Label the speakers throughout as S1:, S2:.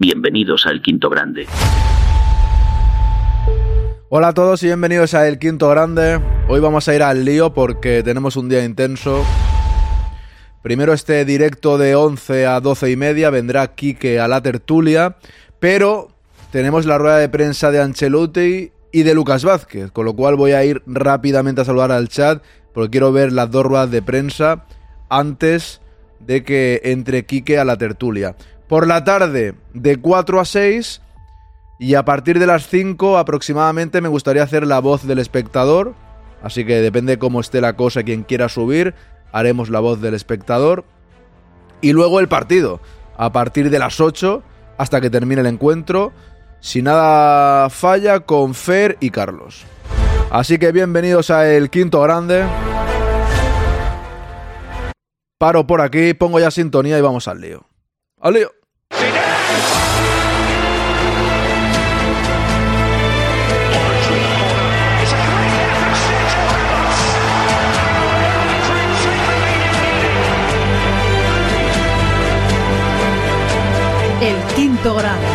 S1: Bienvenidos al Quinto Grande.
S2: Hola a todos y bienvenidos a El Quinto Grande. Hoy vamos a ir al lío porque tenemos un día intenso. Primero este directo de 11 a 12 y media vendrá Quique a la tertulia, pero tenemos la rueda de prensa de Ancelotti y de Lucas Vázquez, con lo cual voy a ir rápidamente a saludar al chat porque quiero ver las dos ruedas de prensa antes de que entre Quique a la tertulia. Por la tarde, de 4 a 6 y a partir de las 5 aproximadamente me gustaría hacer la voz del espectador, así que depende cómo esté la cosa, quien quiera subir, haremos la voz del espectador. Y luego el partido, a partir de las 8 hasta que termine el encuentro, si nada falla, con Fer y Carlos. Así que bienvenidos a el quinto grande. Paro por aquí, pongo ya sintonía y vamos al lío. ¡Al lío!
S3: El quinto grado.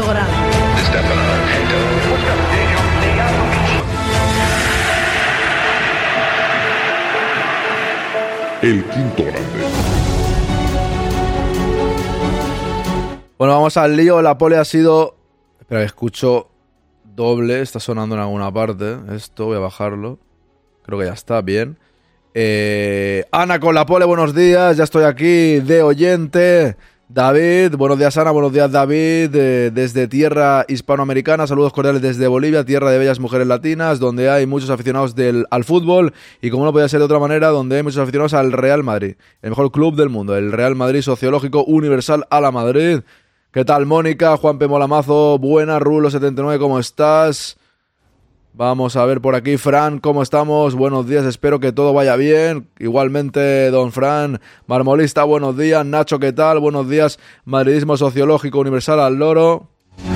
S4: Grado.
S3: El quinto
S4: grande.
S2: Bueno, vamos al lío. La pole ha sido. Espera, escucho doble. Está sonando en alguna parte. Esto, voy a bajarlo. Creo que ya está bien. Eh, Ana con la pole, buenos días. Ya estoy aquí de oyente. David, buenos días Ana, buenos días David, eh, desde tierra hispanoamericana, saludos cordiales desde Bolivia, tierra de bellas mujeres latinas, donde hay muchos aficionados del, al fútbol y como no podía ser de otra manera, donde hay muchos aficionados al Real Madrid, el mejor club del mundo, el Real Madrid Sociológico Universal a la Madrid. ¿Qué tal Mónica? Juan P. Molamazo, buena, Rulo79, ¿cómo estás? Vamos a ver por aquí, Fran, ¿cómo estamos? Buenos días, espero que todo vaya bien. Igualmente, don Fran, Marmolista, buenos días. Nacho, ¿qué tal? Buenos días. Madridismo Sociológico Universal al loro.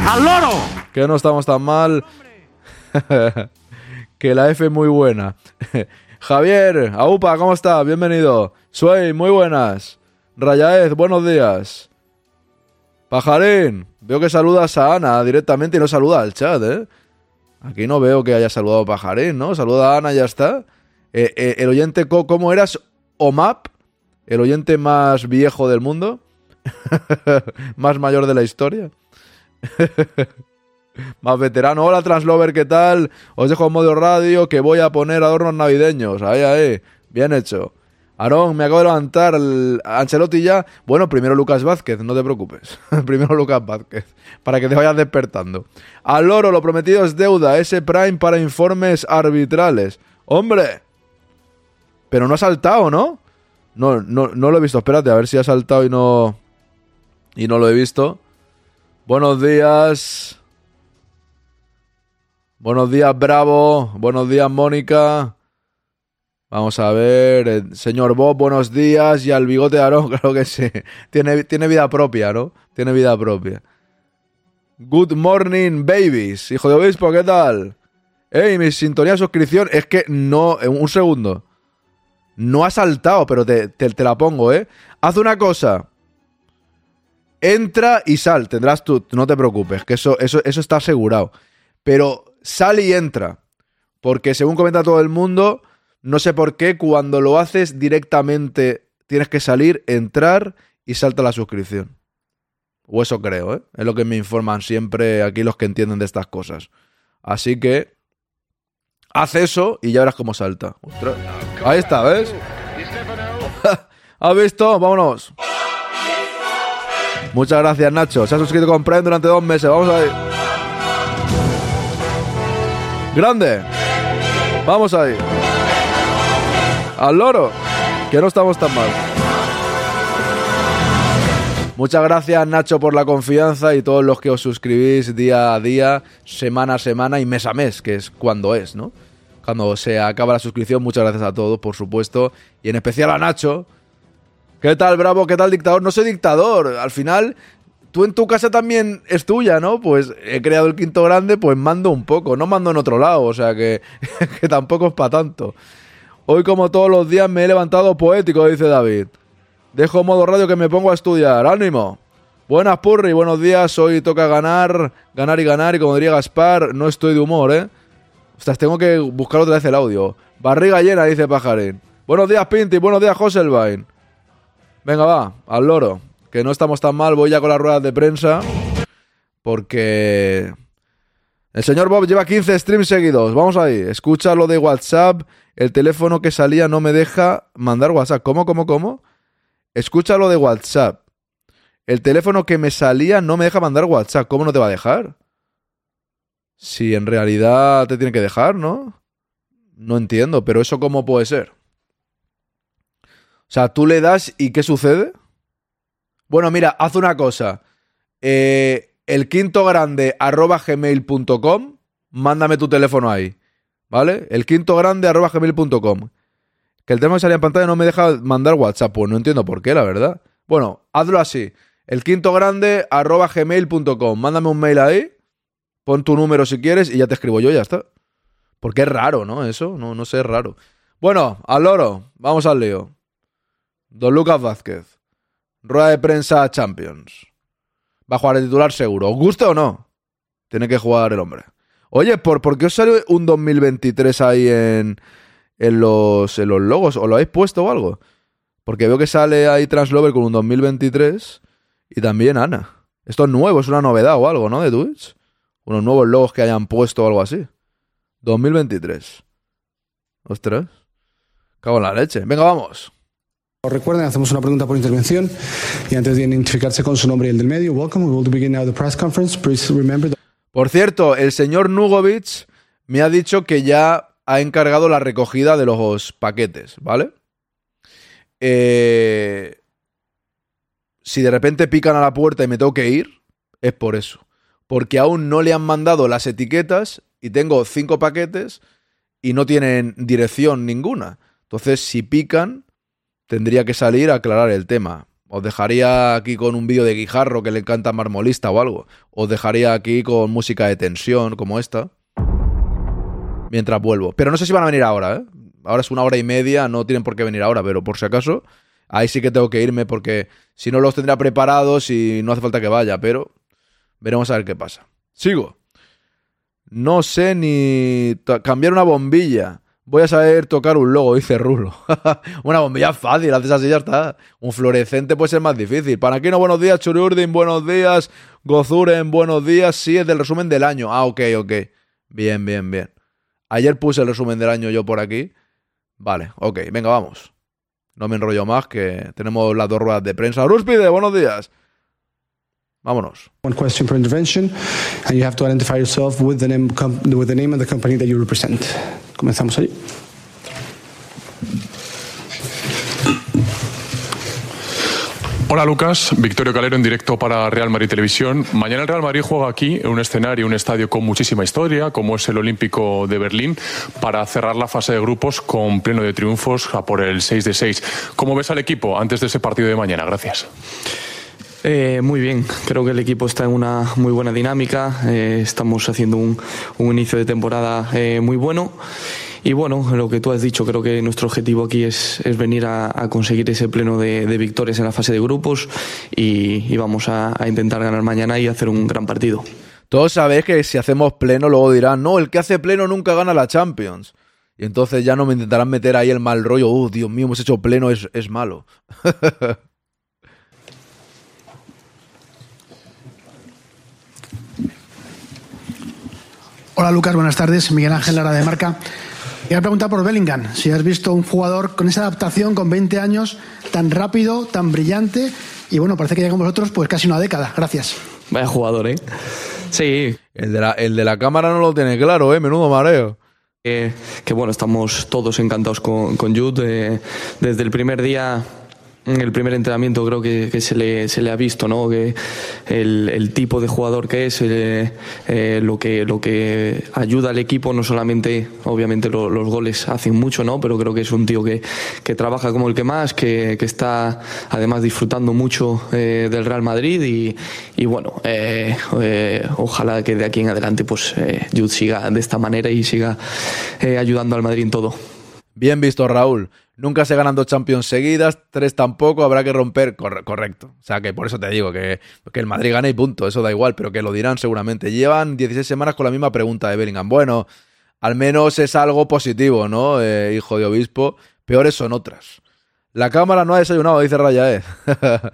S5: ¡Al loro!
S2: Que no estamos tan mal. que la F es muy buena. Javier, Aupa, ¿cómo está? Bienvenido. Suey, muy buenas. Rayaez, buenos días. Pajarín, veo que saludas a Ana directamente y no saluda al chat, ¿eh? Aquí no veo que haya saludado Pajarín, ¿no? Saluda a Ana ya está. Eh, eh, el oyente, co- ¿cómo eras? OMAP, el oyente más viejo del mundo, más mayor de la historia, más veterano. Hola Translover, ¿qué tal? Os dejo en modo radio que voy a poner adornos navideños. Ahí, ahí, bien hecho. Aarón, me acabo de levantar. El Ancelotti ya. Bueno, primero Lucas Vázquez, no te preocupes. primero Lucas Vázquez, para que te vayas despertando. Al loro, lo prometido es deuda. Ese Prime para informes arbitrales. ¡Hombre! Pero no ha saltado. No, no, no lo he visto. Espérate, a ver si ha saltado y no. Y no lo he visto. Buenos días. Buenos días, Bravo. Buenos días, Mónica. Vamos a ver. eh, señor Bob, buenos días. Y al bigote de Aarón, claro que sí. Tiene, tiene vida propia, ¿no? Tiene vida propia. Good morning, babies. Hijo de obispo, ¿qué tal? Ey, mi sintonía de suscripción es que no. eh, Un segundo. No ha saltado, pero te, te- te la pongo, ¿eh? Haz una cosa. Entra y sal. Tendrás tú. No te preocupes, que eso, eso, eso está asegurado. Pero sal y entra. Porque según comenta todo el mundo, no sé por qué, cuando lo haces directamente tienes que salir, entrar y salta la suscripción. O eso creo, ¿eh? Es lo que me informan siempre aquí los que entienden de estas cosas. Así que haz eso y ya verás cómo salta. Ahí está, ¿ves? ¿Has visto? Vámonos. Muchas gracias, Nacho. Se ha suscrito con Prime durante dos meses. Vamos ahí. Grande. Vamos ahí. Al loro. Que no estamos tan mal. Muchas gracias Nacho por la confianza y todos los que os suscribís día a día, semana a semana y mes a mes, que es cuando es, ¿no? Cuando se acaba la suscripción, muchas gracias a todos, por supuesto, y en especial a Nacho. ¿Qué tal, bravo? ¿Qué tal, dictador? No soy dictador, al final tú en tu casa también es tuya, ¿no? Pues he creado el quinto grande, pues mando un poco, no mando en otro lado, o sea que, que tampoco es para tanto. Hoy como todos los días me he levantado poético, dice David. Dejo modo radio que me pongo a estudiar. ¡Ánimo! Buenas Purri, buenos días. Hoy toca ganar, ganar y ganar. Y como diría Gaspar, no estoy de humor, ¿eh? Ostras, tengo que buscar otra vez el audio. Barriga llena, dice Pajarín. Buenos días, Pinti. Buenos días, Joselvain. Venga, va, al loro. Que no estamos tan mal. Voy ya con las ruedas de prensa. Porque el señor Bob lleva 15 streams seguidos. Vamos ahí. Escucha lo de WhatsApp. El teléfono que salía no me deja mandar WhatsApp. ¿Cómo, cómo, cómo? Escucha lo de WhatsApp. El teléfono que me salía no me deja mandar WhatsApp. ¿Cómo no te va a dejar? Si en realidad te tiene que dejar, ¿no? No entiendo, pero eso cómo puede ser. O sea, tú le das y ¿qué sucede? Bueno, mira, haz una cosa. Eh, el quinto grande arroba gmail.com, mándame tu teléfono ahí. ¿Vale? El quinto grande arroba gmail.com. Que el tema que salía en pantalla no me deja mandar WhatsApp. Pues no entiendo por qué, la verdad. Bueno, hazlo así. El quinto grande arroba gmail.com. Mándame un mail ahí. Pon tu número si quieres y ya te escribo yo, ya está. Porque es raro, ¿no? Eso, no, no sé, es raro. Bueno, al loro. Vamos al lío. Don Lucas Vázquez. Rueda de prensa Champions. Va a jugar el titular seguro. ¿Os gusta o no? Tiene que jugar el hombre. Oye, ¿por, ¿por qué os sale un 2023 ahí en, en, los, en los logos? ¿O lo habéis puesto o algo? Porque veo que sale ahí Translover con un 2023 y también Ana. Esto es nuevo, es una novedad o algo, ¿no? De Twitch. Unos nuevos logos que hayan puesto o algo así. 2023. Ostras. Cago en la leche. Venga, vamos.
S5: Recuerden, hacemos una pregunta por intervención y antes de identificarse con su nombre y el del medio, welcome. We will begin now the press conference. Please remember
S2: Por cierto, el señor Nugovic me ha dicho que ya ha encargado la recogida de los paquetes, ¿vale? Eh, si de repente pican a la puerta y me tengo que ir, es por eso. Porque aún no le han mandado las etiquetas y tengo cinco paquetes y no tienen dirección ninguna. Entonces, si pican, tendría que salir a aclarar el tema. Os dejaría aquí con un vídeo de Guijarro que le encanta Marmolista o algo. Os dejaría aquí con música de tensión como esta. Mientras vuelvo. Pero no sé si van a venir ahora, ¿eh? Ahora es una hora y media, no tienen por qué venir ahora, pero por si acaso, ahí sí que tengo que irme porque si no los tendría preparados y no hace falta que vaya, pero veremos a ver qué pasa. Sigo. No sé ni cambiar una bombilla. Voy a saber tocar un logo, dice Rulo. una bombilla fácil, haces así ya está. Un fluorescente puede ser más difícil. Panaquino, buenos días. Churiurdin, buenos días. Gozuren, buenos días. Sí, es del resumen del año. Ah, ok, ok. Bien, bien, bien. Ayer puse el resumen del año yo por aquí. Vale, ok, venga, vamos. No me enrollo más, que tenemos las dos ruedas de prensa. Rúspide, buenos días. Vámonos.
S5: one question per intervention and you have to identify yourself with the name, with the name and the company that you represent. Comenzamos allí.
S6: Hola Lucas, Victorio Calero en directo para Real Madrid Televisión. Mañana el Real Madrid juega aquí en un escenario, un estadio con muchísima historia, como es el Olímpico de Berlín, para cerrar la fase de grupos con pleno de triunfos a por el 6 de 6. ¿Cómo ves al equipo antes de ese partido de mañana? Gracias.
S7: Eh, muy bien, creo que el equipo está en una muy buena dinámica, eh, estamos haciendo un, un inicio de temporada eh, muy bueno y bueno, lo que tú has dicho, creo que nuestro objetivo aquí es, es venir a, a conseguir ese pleno de, de victorias en la fase de grupos y, y vamos a, a intentar ganar mañana y hacer un gran partido.
S2: Todos sabéis que si hacemos pleno, luego dirán, no, el que hace pleno nunca gana la Champions. Y entonces ya no me intentarán meter ahí el mal rollo. Uh, Dios mío, hemos hecho pleno, es, es malo.
S8: Hola Lucas, buenas tardes. Miguel Ángel Lara de Marca. Quería preguntar por Bellingham, si has visto un jugador con esa adaptación con 20 años, tan rápido, tan brillante, y bueno, parece que llega con vosotros pues casi una década. Gracias.
S7: Vaya jugador, ¿eh? Sí,
S2: El de la, el de la cámara no lo tiene claro, ¿eh? Menudo mareo.
S7: Eh, que bueno, estamos todos encantados con, con Jude. eh, desde el primer día en el primer entrenamiento creo que, se, le, se, le, ha visto, ¿no? Que el, tipo de jugador que es, eh, eh, lo, que, lo que ayuda al equipo, no solamente, obviamente los goles hacen mucho, ¿no? Pero creo que es un tío que, que trabaja como el que más, que, que está además disfrutando mucho eh, del Real Madrid y, y bueno, ojalá que de aquí en adelante pues Jude siga de esta manera y siga ayudando al Madrid en todo.
S2: Bien visto, Raúl. Nunca se ganan dos Champions seguidas, tres tampoco, habrá que romper. correcto. O sea, que por eso te digo que, que, el Madrid gane y punto, eso da igual, pero que lo dirán seguramente. Llevan 16 semanas con la misma pregunta de Bellingham. Bueno, al menos es algo positivo, ¿no? Eh, hijo de obispo. Peores son otras. La cámara no ha desayunado, dice Raya, ¿eh?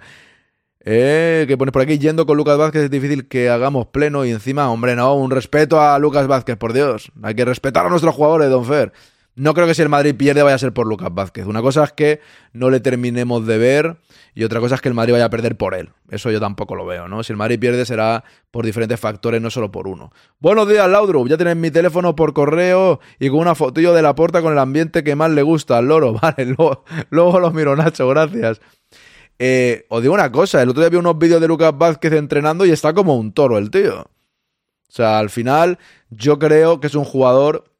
S2: eh que pones por aquí, yendo con Lucas Vázquez es difícil que hagamos pleno y encima, hombre, no, un respeto a Lucas Vázquez, por Dios. Hay que respetar a nuestros jugadores, Don Fer. No creo que si el Madrid pierde vaya a ser por Lucas Vázquez. Una cosa es que no le terminemos de ver y otra cosa es que el Madrid vaya a perder por él. Eso yo tampoco lo veo, ¿no? Si el Madrid pierde será por diferentes factores, no solo por uno. Buenos días, Laudrup. Ya tienes mi teléfono por correo y con una fotillo de la puerta con el ambiente que más le gusta al loro. Vale, luego, los miro, Nacho, gracias. Eh, os digo una cosa, el otro día vi unos vídeos de Lucas Vázquez entrenando y está como un toro el tío. O sea, al final yo creo que es un jugador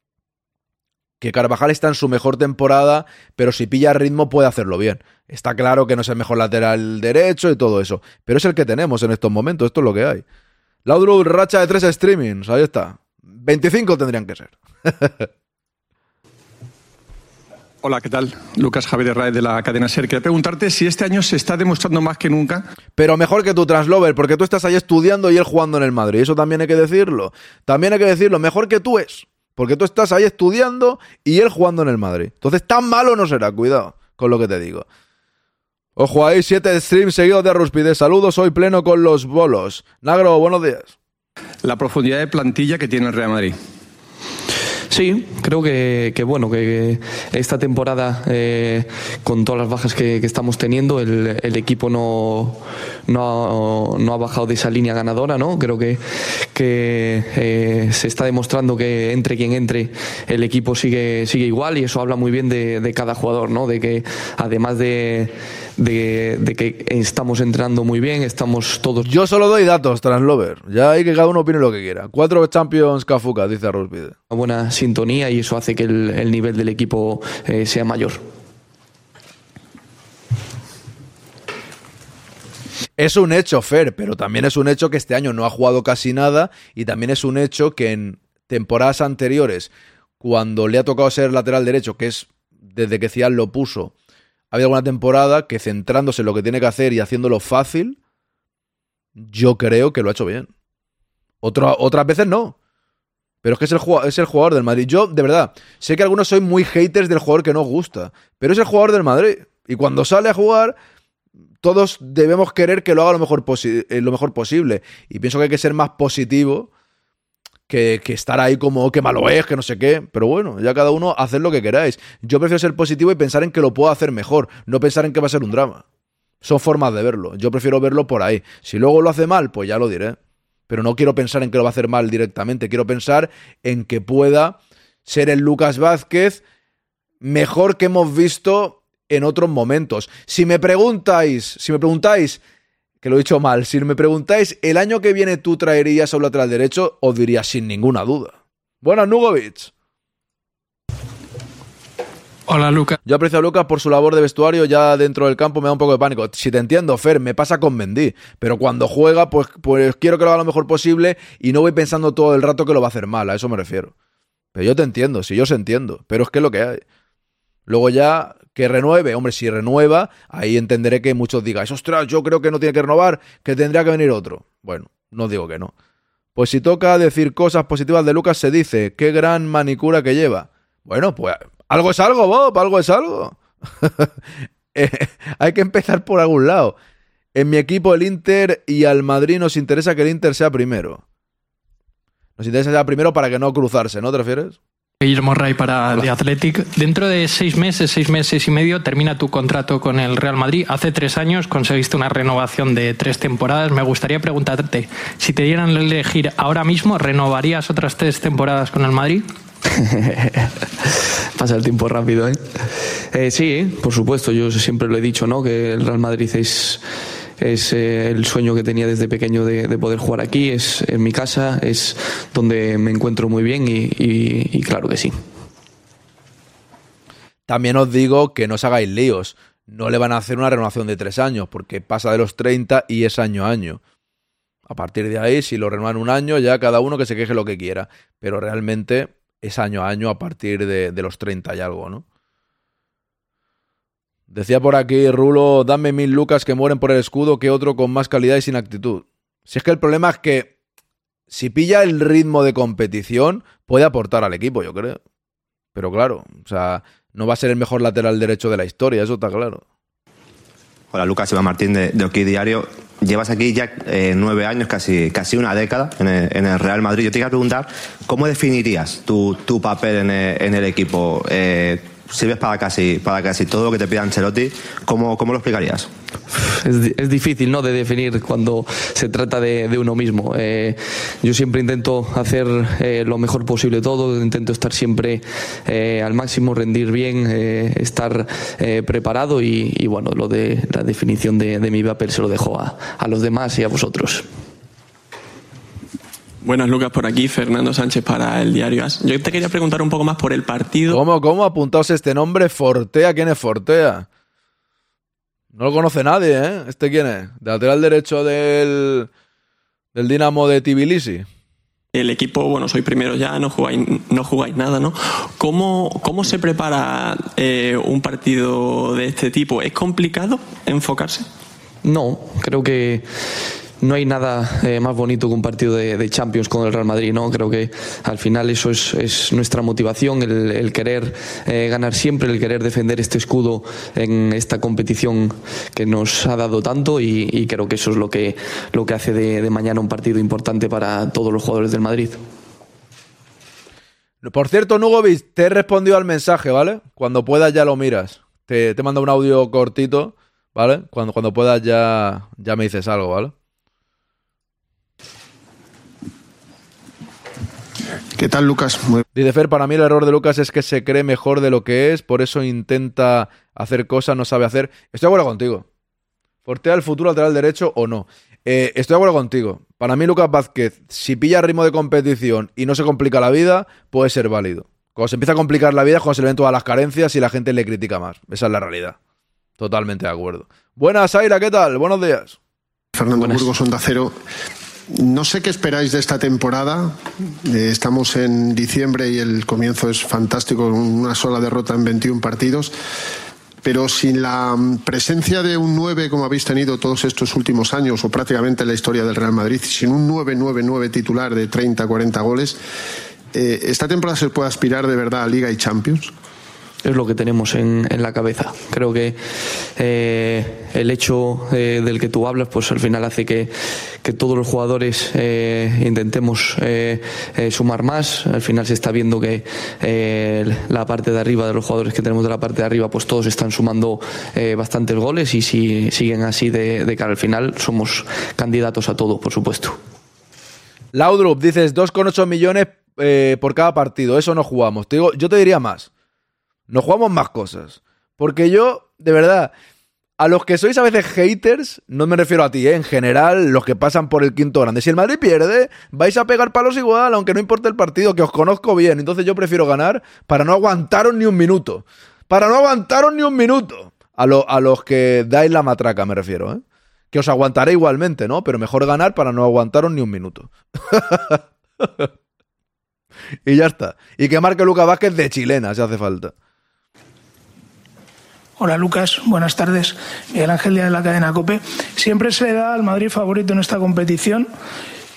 S2: que Carvajal está en su mejor temporada, pero si pilla ritmo puede hacerlo bien. Está claro que no es el mejor lateral derecho y todo eso, pero es el que tenemos en estos momentos, esto es lo que hay. Laudrup, racha de tres streamings, ahí está. 25 tendrían que ser.
S9: Hola, ¿qué tal? Lucas Javier Raez de la cadena SER. Quería preguntarte si este año se está demostrando más que nunca.
S2: Pero mejor que tu Translover, porque tú estás ahí estudiando y él jugando en el Madrid. Eso también hay que decirlo. También hay que decirlo, mejor que tú es. Porque tú estás ahí estudiando y él jugando en el Madrid. Entonces, tan malo no será, cuidado con lo que te digo. Ojo ahí, siete streams seguidos de Ruspide. Saludos, hoy pleno con los bolos. Nagro, buenos días.
S9: La profundidad de plantilla que tiene el Real Madrid.
S7: Sí, creo que, bueno, que esta temporada, eh, con todas las bajas que, estamos teniendo, el, equipo no, no, ha bajado de esa línea ganadora, ¿no? Creo que, que eh, se está demostrando que entre quien entre, el equipo sigue, sigue igual y eso habla muy bien de, de cada jugador, ¿no? De que además de de, que estamos entrando muy bien, estamos todos...
S2: Yo solo doy datos, Translover. Ya hay que cada uno opine lo que quiera. Cuatro Champions Cafuca, dice Rospide.
S7: Una buena sintonía y eso hace que el, nivel del equipo eh, sea mayor.
S2: Es un hecho, Fer, pero también es un hecho que este año no ha jugado casi nada y también es un hecho que en temporadas anteriores, cuando le ha tocado ser lateral derecho, que es desde que Cial lo puso, ha habido alguna temporada que centrándose en lo que tiene que hacer y haciéndolo fácil, yo creo que lo ha hecho bien. otras veces no. Pero es que es el, es el jugador del Madrid. Yo, de verdad, sé que algunos sois muy haters del jugador que no gusta, pero es el jugador del Madrid. Y cuando sale a jugar, todos debemos querer que lo haga lo mejor, eh, lo mejor posible. Y pienso que hay que ser más positivo que, estar ahí como que malo es, que no sé qué. Pero bueno, ya cada uno hacer lo que queráis. Yo prefiero ser positivo y pensar en que lo puedo hacer mejor, no pensar en que va a ser un drama. Son formas de verlo. Yo prefiero verlo por ahí. Si luego lo hace mal, pues ya lo diré. Pero no quiero pensar en que lo va a hacer mal directamente. Quiero pensar en que pueda ser el Lucas Vázquez mejor que hemos visto en otros momentos. Si me preguntáis, si me preguntáis que lo he dicho mal. Si me preguntáis, ¿el año que viene tú traerías a un lateral derecho? Os diría sin ninguna duda. Buenas, Nugovic.
S10: Hola, Lucas.
S2: Yo aprecio a Lucas por su labor de vestuario, ya dentro del campo me da un poco de pánico. Si te entiendo, Fer, me pasa con Mendy, pero cuando juega, pues, pues quiero que lo haga lo mejor posible y no voy pensando todo el rato que lo va a hacer mal, a eso me refiero. Pero yo te entiendo, si yo os entiendo, pero es que es lo que hay. Luego ya que renueve, hombre, si renueva, ahí entenderé que muchos digáis, ostras, yo creo que no tiene que renovar, que tendría que venir otro. Bueno, no digo que no. Pues si toca decir cosas positivas de Lucas, se dice, qué gran manicura que lleva. Bueno, pues algo es algo, Bob, algo es algo. Eh, hay que empezar por algún lado. En mi equipo, el Inter y al Madrid nos interesa que el Inter sea primero. Nos interesa sea primero para que no cruzarse, ¿no te refieres?
S10: Guillermo Ray para The Athletic. Dentro de seis meses, seis meses y medio, termina tu contrato con el Real Madrid. Hace tres años conseguiste una renovación de tres temporadas. Me gustaría preguntarte, si te dieran a elegir ahora mismo, ¿renovarías otras tres temporadas con el Madrid?
S7: Pasa el tiempo rápido, ¿eh? Eh, sí, por supuesto, yo siempre lo he dicho, ¿no? Que el Real Madrid es es eh, el sueño que tenía desde pequeño de, de, poder jugar aquí, es en mi casa, es donde me encuentro muy bien y, y, y claro que sí.
S2: También os digo que no os hagáis líos. No le van a hacer una renovación de tres años, porque pasa de los 30 y es año a año. A partir de ahí, si lo renuevan un año, ya cada uno que se queje lo que quiera. Pero realmente es año a año a partir de, de los 30 y algo, ¿no? Decía por aquí Rulo, dame mil lucas que mueren por el escudo que otro con más calidad y sin actitud. Si es que el problema es que si pilla el ritmo de competición, puede aportar al equipo, yo creo. Pero claro, o sea, no va a ser el mejor lateral derecho de la historia, eso está claro.
S11: Hola, Lucas Iván Martín de, de Diario. Llevas aquí ya eh, nueve años, casi, casi una década en el, en el, Real Madrid. Yo te iba a preguntar, ¿cómo definirías tu, tu papel en el, en el equipo? Eh, sirves para casi, para casi todo lo que te pida Ancelotti. ¿Cómo, cómo lo explicarías?
S7: Es, difícil ¿no? de definir cuando se trata de, de uno mismo. Eh, yo siempre intento hacer eh, lo mejor posible todo, intento estar siempre eh, al máximo, rendir bien, estar preparado y, y, bueno, lo de la definición de, de mi papel se lo dejo a, a los demás y a vosotros.
S12: Buenas, Lucas, por aquí, Fernando Sánchez para el diario As. Yo te quería preguntar un poco más por el partido.
S2: ¿Cómo, cómo apuntaos este nombre? Fortea, ¿quién es Fortea? No lo conoce nadie, ¿eh? ¿Este quién es? ¿De lateral derecho del, del Dinamo de Tbilisi?
S12: El equipo, bueno, soy primero ya, no jugáis, no jugáis nada, ¿no? ¿Cómo, cómo se prepara eh, un partido de este tipo? ¿Es complicado enfocarse?
S7: No, creo que no hay nada eh, más bonito que un partido de, Champions con el Real Madrid, ¿no? Creo que al final eso es, es nuestra motivación, el, querer eh, ganar siempre, el querer defender este escudo en esta competición que nos ha dado tanto y, creo que eso es lo que, lo que hace de, de mañana un partido importante para todos los jugadores del Madrid.
S2: Por cierto, Nugovic, te he respondido al mensaje, ¿vale? Cuando puedas ya lo miras. Te, te mando un audio cortito, ¿vale? Cuando, cuando puedas ya, ya me dices algo, ¿vale?
S13: ¿Qué tal, Lucas? Muy...
S2: Dice Fer, para mí el error de Lucas es que se cree mejor de lo que es, por eso intenta hacer cosas, no sabe hacer. Estoy de acuerdo contigo. ¿Fortea el futuro lateral derecho o no? Eh, estoy de acuerdo contigo. Para mí, Lucas Vázquez, si pilla ritmo de competición y no se complica la vida, puede ser válido. Cuando se empieza a complicar la vida es cuando se le ven todas las carencias y la gente le critica más. Esa es la realidad. Totalmente de acuerdo. Buenas, Aira, ¿qué tal? Buenos días.
S13: Fernando Buenas. Burgos, Onda Cero. No sé qué esperáis de esta temporada. Eh, estamos en diciembre y el comienzo es fantástico, una sola derrota en 21 partidos. Pero sin la presencia de un 9 como habéis tenido todos estos últimos años, o prácticamente la historia del Real Madrid, sin un 9-9-9 titular de 30-40 goles, eh, ¿esta temporada se puede aspirar de verdad a Liga y Champions?
S7: Es lo que tenemos en, la cabeza. Creo que eh, el hecho eh, del que tú hablas, pues al final hace que, todos los jugadores eh, intentemos sumar más. Al final se está viendo que la parte de arriba de los jugadores que tenemos de la parte de arriba, pues todos están sumando bastantes goles y si siguen así de, de cara al final, somos candidatos a todo, por supuesto.
S2: Laudrup, dices 2,8 millones por cada partido. Eso no jugamos. Te digo, yo te diría más. Nos jugamos más cosas. Porque yo, de verdad, a los que sois a veces haters, no me refiero a ti, ¿eh? en general, los que pasan por el quinto grande. Si el Madrid pierde, vais a pegar palos igual, aunque no importe el partido, que os conozco bien. Entonces yo prefiero ganar para no aguantaros ni un minuto. Para no aguantaros ni un minuto. A, a los que dais la matraca, me refiero, ¿eh? Que os aguantaré igualmente, ¿no? Pero mejor ganar para no aguantaros ni un minuto. y ya está. Y que marque Luca Vázquez de chilena, si hace falta.
S14: Hola Lucas, buenas tardes. Miguel Ángel de la cadena COPE. Siempre se le da al Madrid favorito en esta competición.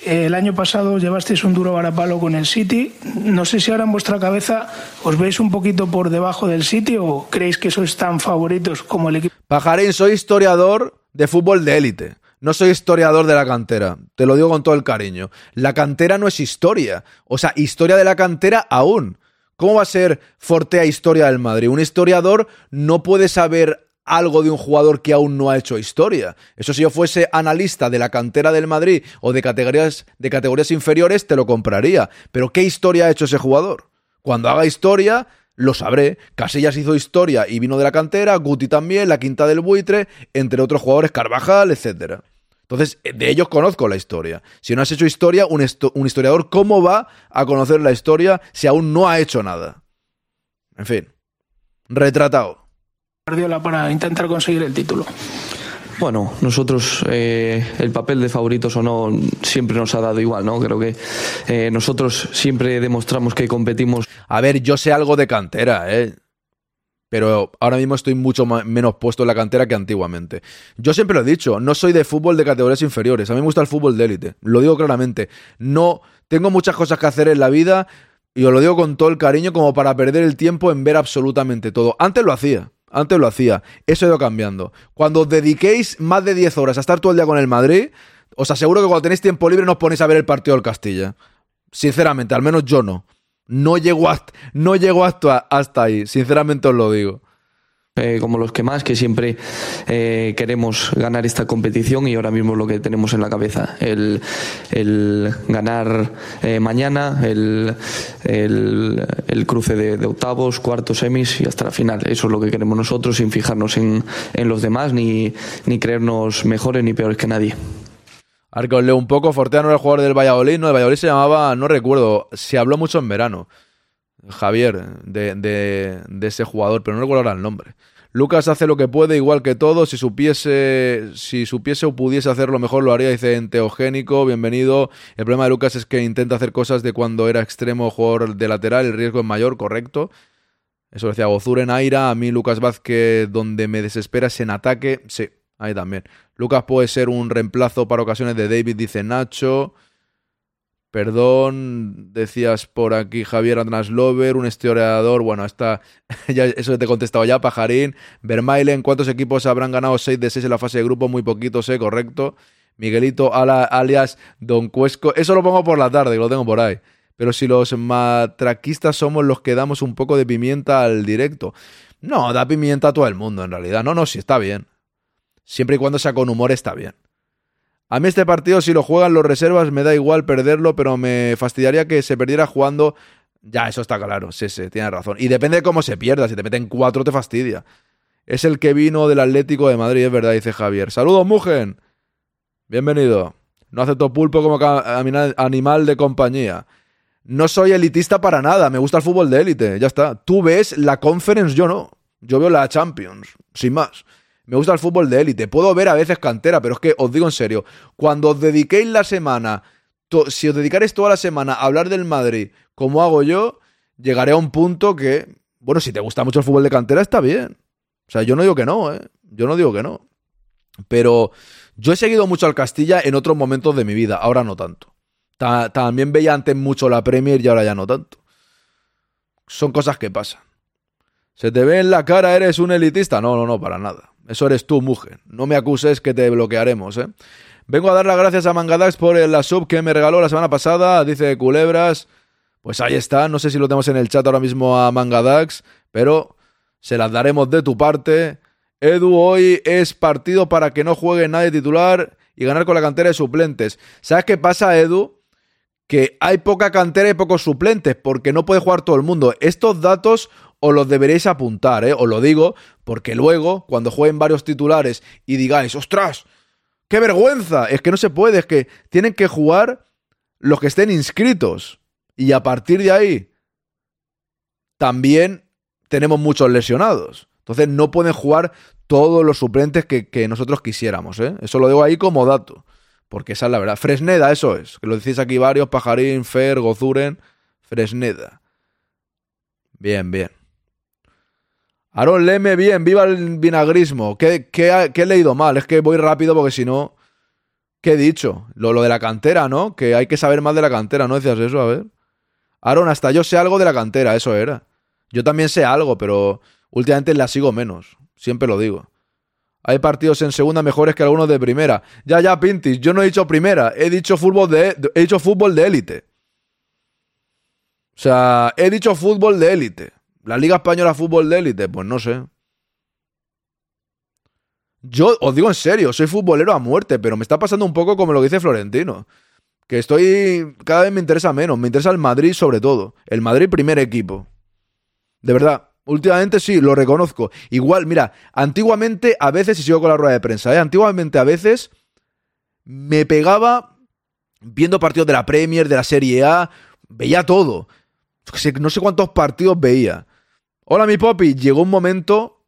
S14: El año pasado llevasteis un duro varapalo con el City. No sé si ahora en vuestra cabeza os veis un poquito por debajo del City o creéis que sois tan favoritos como el equipo.
S2: Pajarín, soy historiador de fútbol de élite. No soy historiador de la cantera, te lo digo con todo el cariño. La cantera no es historia, o sea, historia de la cantera aún. ¿Cómo va a ser Fortea historia del Madrid? Un historiador no puede saber algo de un jugador que aún no ha hecho historia. Eso si yo fuese analista de la cantera del Madrid o de categorías, de categorías inferiores, te lo compraría. Pero ¿qué historia ha hecho ese jugador? Cuando haga historia, Lo sabré. Casillas hizo historia y vino de la cantera, Guti también, la quinta del buitre, entre otros jugadores, Carvajal, etcétera. Entonces, de ellos conozco la historia. Si no has hecho historia, un, un, historiador, ¿cómo va a conocer la historia si aún no ha hecho nada? En fin, retratado.
S14: Guardiola para intentar conseguir el título.
S7: Bueno, nosotros eh, el papel de favoritos o no siempre nos ha dado igual, ¿no? Creo que eh, nosotros siempre demostramos que competimos.
S2: A ver, yo sé algo de cantera, ¿eh? Pero ahora mismo estoy mucho menos puesto en la cantera que antiguamente. Yo siempre lo he dicho, no soy de fútbol de categorías inferiores. A mí me gusta el fútbol de élite. Lo digo claramente. No tengo muchas cosas que hacer en la vida y os lo digo con todo el cariño como para perder el tiempo en ver absolutamente todo. Antes lo hacía. Antes lo hacía. Eso ha ido cambiando. Cuando os dediquéis más de 10 horas a estar todo el día con el Madrid, os aseguro que cuando tenéis tiempo libre no os ponéis a ver el partido del Castilla. Sinceramente, al menos yo no. No llego hasta, no llego hasta, hasta ahí, sinceramente os lo digo.
S7: Eh, como los que más, que siempre eh, queremos ganar esta competición y ahora mismo lo que tenemos en la cabeza, el, ganar eh, mañana, el, cruce de, octavos, cuartos, semis y hasta la final. Eso es lo que queremos nosotros sin fijarnos en, los demás ni, ni creernos mejores ni peores que nadie.
S2: Arco, leo un poco. Forteano era el jugador del Valladolid. No, el Valladolid se llamaba, no recuerdo, se habló mucho en verano. Javier, de, de, ese jugador, pero no recuerdo ahora el nombre. Lucas hace lo que puede, igual que todo. Si supiese, si supiese o pudiese hacerlo mejor, lo haría, dice Enteogénico. Bienvenido. El problema de Lucas es que intenta hacer cosas de cuando era extremo jugador de lateral. El riesgo es mayor, correcto. Eso decía Gozur en Aira. A mí, Lucas Vázquez, donde me desespera es en ataque. Sí, ahí también. Lucas puede ser un reemplazo para ocasiones de David, dice Nacho. Perdón, decías por aquí Javier Lover, un historiador. Bueno, está, ya, eso te he contestado ya, Pajarín. Vermailen, ¿cuántos equipos habrán ganado 6 de 6 en la fase de grupo? Muy poquitos, ¿eh? Correcto. Miguelito, alias Don Cuesco. Eso lo pongo por la tarde, que lo tengo por ahí. Pero si los matraquistas somos los que damos un poco de pimienta al directo. No, da pimienta a todo el mundo, en realidad. No, no, sí, está bien. Siempre y cuando sea con humor, está bien. A mí este partido, si lo juegan los reservas, me da igual perderlo, pero me fastidiaría que se perdiera jugando. Ya, eso está claro, sí, sí, tiene razón. Y depende de cómo se pierda, si te meten cuatro te fastidia. Es el que vino del Atlético de Madrid, es verdad, dice Javier. Saludos, Mugen. Bienvenido. No acepto pulpo como animal de compañía. No soy elitista para nada, me gusta el fútbol de élite, ya está. Tú ves la Conference, yo no. Yo veo la Champions, sin más. Me gusta el fútbol de élite. Puedo ver a veces cantera, pero es que os digo en serio, cuando os dediquéis la semana, si os dedicaréis toda la semana a hablar del Madrid como hago yo, llegaré a un punto que, bueno, si te gusta mucho el fútbol de cantera, está bien. O sea, yo no digo que no, ¿eh? Yo no digo que no. Pero yo he seguido mucho al Castilla en otros momentos de mi vida, ahora no tanto. también veía antes mucho la Premier y ahora ya no tanto. Son cosas que pasan. ¿Se te ve en la cara, eres un elitista? No, no, no, para nada. Eso eres tú, mujer. No me acuses que te bloquearemos, ¿eh? Vengo a dar las gracias a Mangadax por la sub que me regaló la semana pasada. Dice Culebras. Pues ahí está. No sé si lo tenemos en el chat ahora mismo a Mangadax, pero se las daremos de tu parte. Edu, hoy es partido para que no juegue nadie titular y ganar con la cantera de suplentes. ¿Sabes qué pasa, Edu? Que hay poca cantera y pocos suplentes porque no puede jugar todo el mundo. Estos datos os los deberéis apuntar, ¿eh? Os lo digo porque luego, cuando jueguen varios titulares y digáis, ostras, qué vergüenza, es que no se puede, es que tienen que jugar los que estén inscritos. Y a partir de ahí, también tenemos muchos lesionados. Entonces no pueden jugar todos los suplentes que, que nosotros quisiéramos. ¿eh? Eso lo digo ahí como dato. Porque esa es la verdad. Fresneda, eso es. Que lo decís aquí varios, Pajarín, Fer, Gozuren. Fresneda. Bien, bien. Aaron Leme, bien, viva el vinagrismo. ¿Qué, he leído mal? Es que voy rápido porque si no. ¿Qué he dicho? Lo, lo, de la cantera, ¿no? Que hay que saber más de la cantera, ¿no decías eso? A ver. Aaron, hasta yo sé algo de la cantera, eso era. Yo también sé algo, pero últimamente la sigo menos. Siempre lo digo. Hay partidos en segunda mejores que algunos de primera. Ya, ya, Pintis, yo no he dicho primera, he dicho fútbol de, he dicho fútbol de élite. O sea, he dicho fútbol de élite. ¿La Liga Española Fútbol de Élite? Pues no sé. Yo os digo en serio, soy futbolero a muerte, pero me está pasando un poco como lo dice Florentino. Que estoy. Cada vez me interesa menos. Me interesa el Madrid sobre todo. El Madrid primer equipo. De verdad. Últimamente sí, lo reconozco. Igual, mira, antiguamente a veces, y sigo con la rueda de prensa, ¿eh? antiguamente a veces me pegaba viendo partidos de la Premier, de la Serie A, veía todo. No sé cuántos partidos veía. Hola, mi popi. Llegó un momento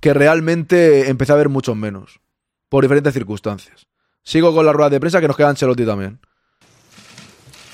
S2: que realmente empecé a ver muchos menos. Por diferentes circunstancias. Sigo con la rueda de prensa que nos queda Ancelotti también.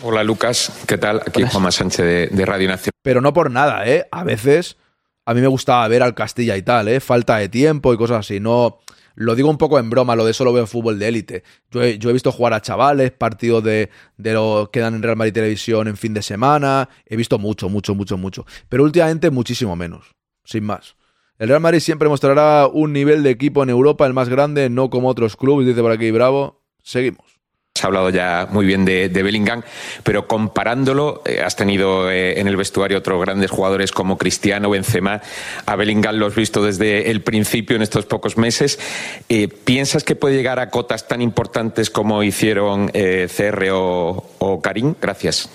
S15: Hola Lucas, ¿qué tal? Aquí Juanma Sánchez de, de Radio Nacional.
S2: Pero no por nada, ¿eh? A veces a mí me gustaba ver al Castilla y tal, ¿eh? Falta de tiempo y cosas así. No, lo digo un poco en broma, lo de eso lo veo en fútbol de élite. Yo he, yo he visto jugar a chavales, partidos de, de lo que dan en Real Madrid Televisión en fin de semana. He visto mucho, mucho, mucho, mucho. Pero últimamente muchísimo menos, sin más. El Real Madrid siempre mostrará un nivel de equipo en Europa, el más grande, no como otros clubes, dice por aquí Bravo. Seguimos.
S15: Se ha hablado ya muy bien de, de Bellingham, pero comparándolo, eh, has tenido eh, en el vestuario otros grandes jugadores como Cristiano, Benzema. A Bellingham lo has visto desde el principio en estos pocos meses. Eh, ¿Piensas que puede llegar a cotas tan importantes como hicieron CR o Karim? Gracias.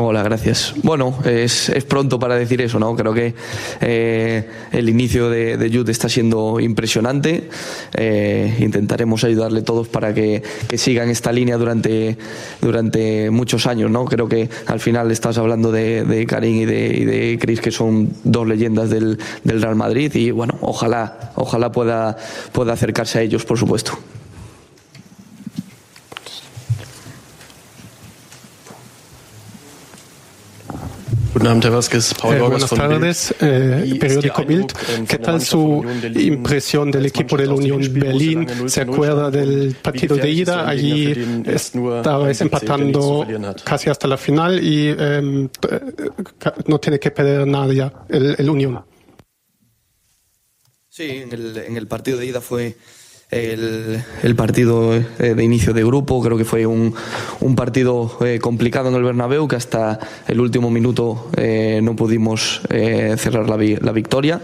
S7: Hola, gracias. Bueno, es, es, pronto para decir eso, ¿no? Creo que eh, el inicio de, de Jude está siendo impresionante. Eh, intentaremos ayudarle todos para que, que siga en esta línea durante, durante muchos años, ¿no? Creo que al final estás hablando de, de Karim y de, y de Chris, que son dos leyendas del, del Real Madrid, y bueno, ojalá, ojalá pueda, pueda acercarse a ellos, por supuesto.
S16: Eh, buenas tardes, eh, periódico Bild. ¿Qué tal su impresión del equipo de la Unión Berlín? ¿Se acuerda del partido de ida? Allí estabais empatando casi hasta la final y eh, no tiene que perder nada ya el, el Unión.
S7: Sí, en el, en el partido de ida fue el, el, partido eh, de inicio de grupo. Creo que fue un, un partido eh, complicado en el Bernabéu, que hasta el último minuto eh, no pudimos cerrar la, la, victoria.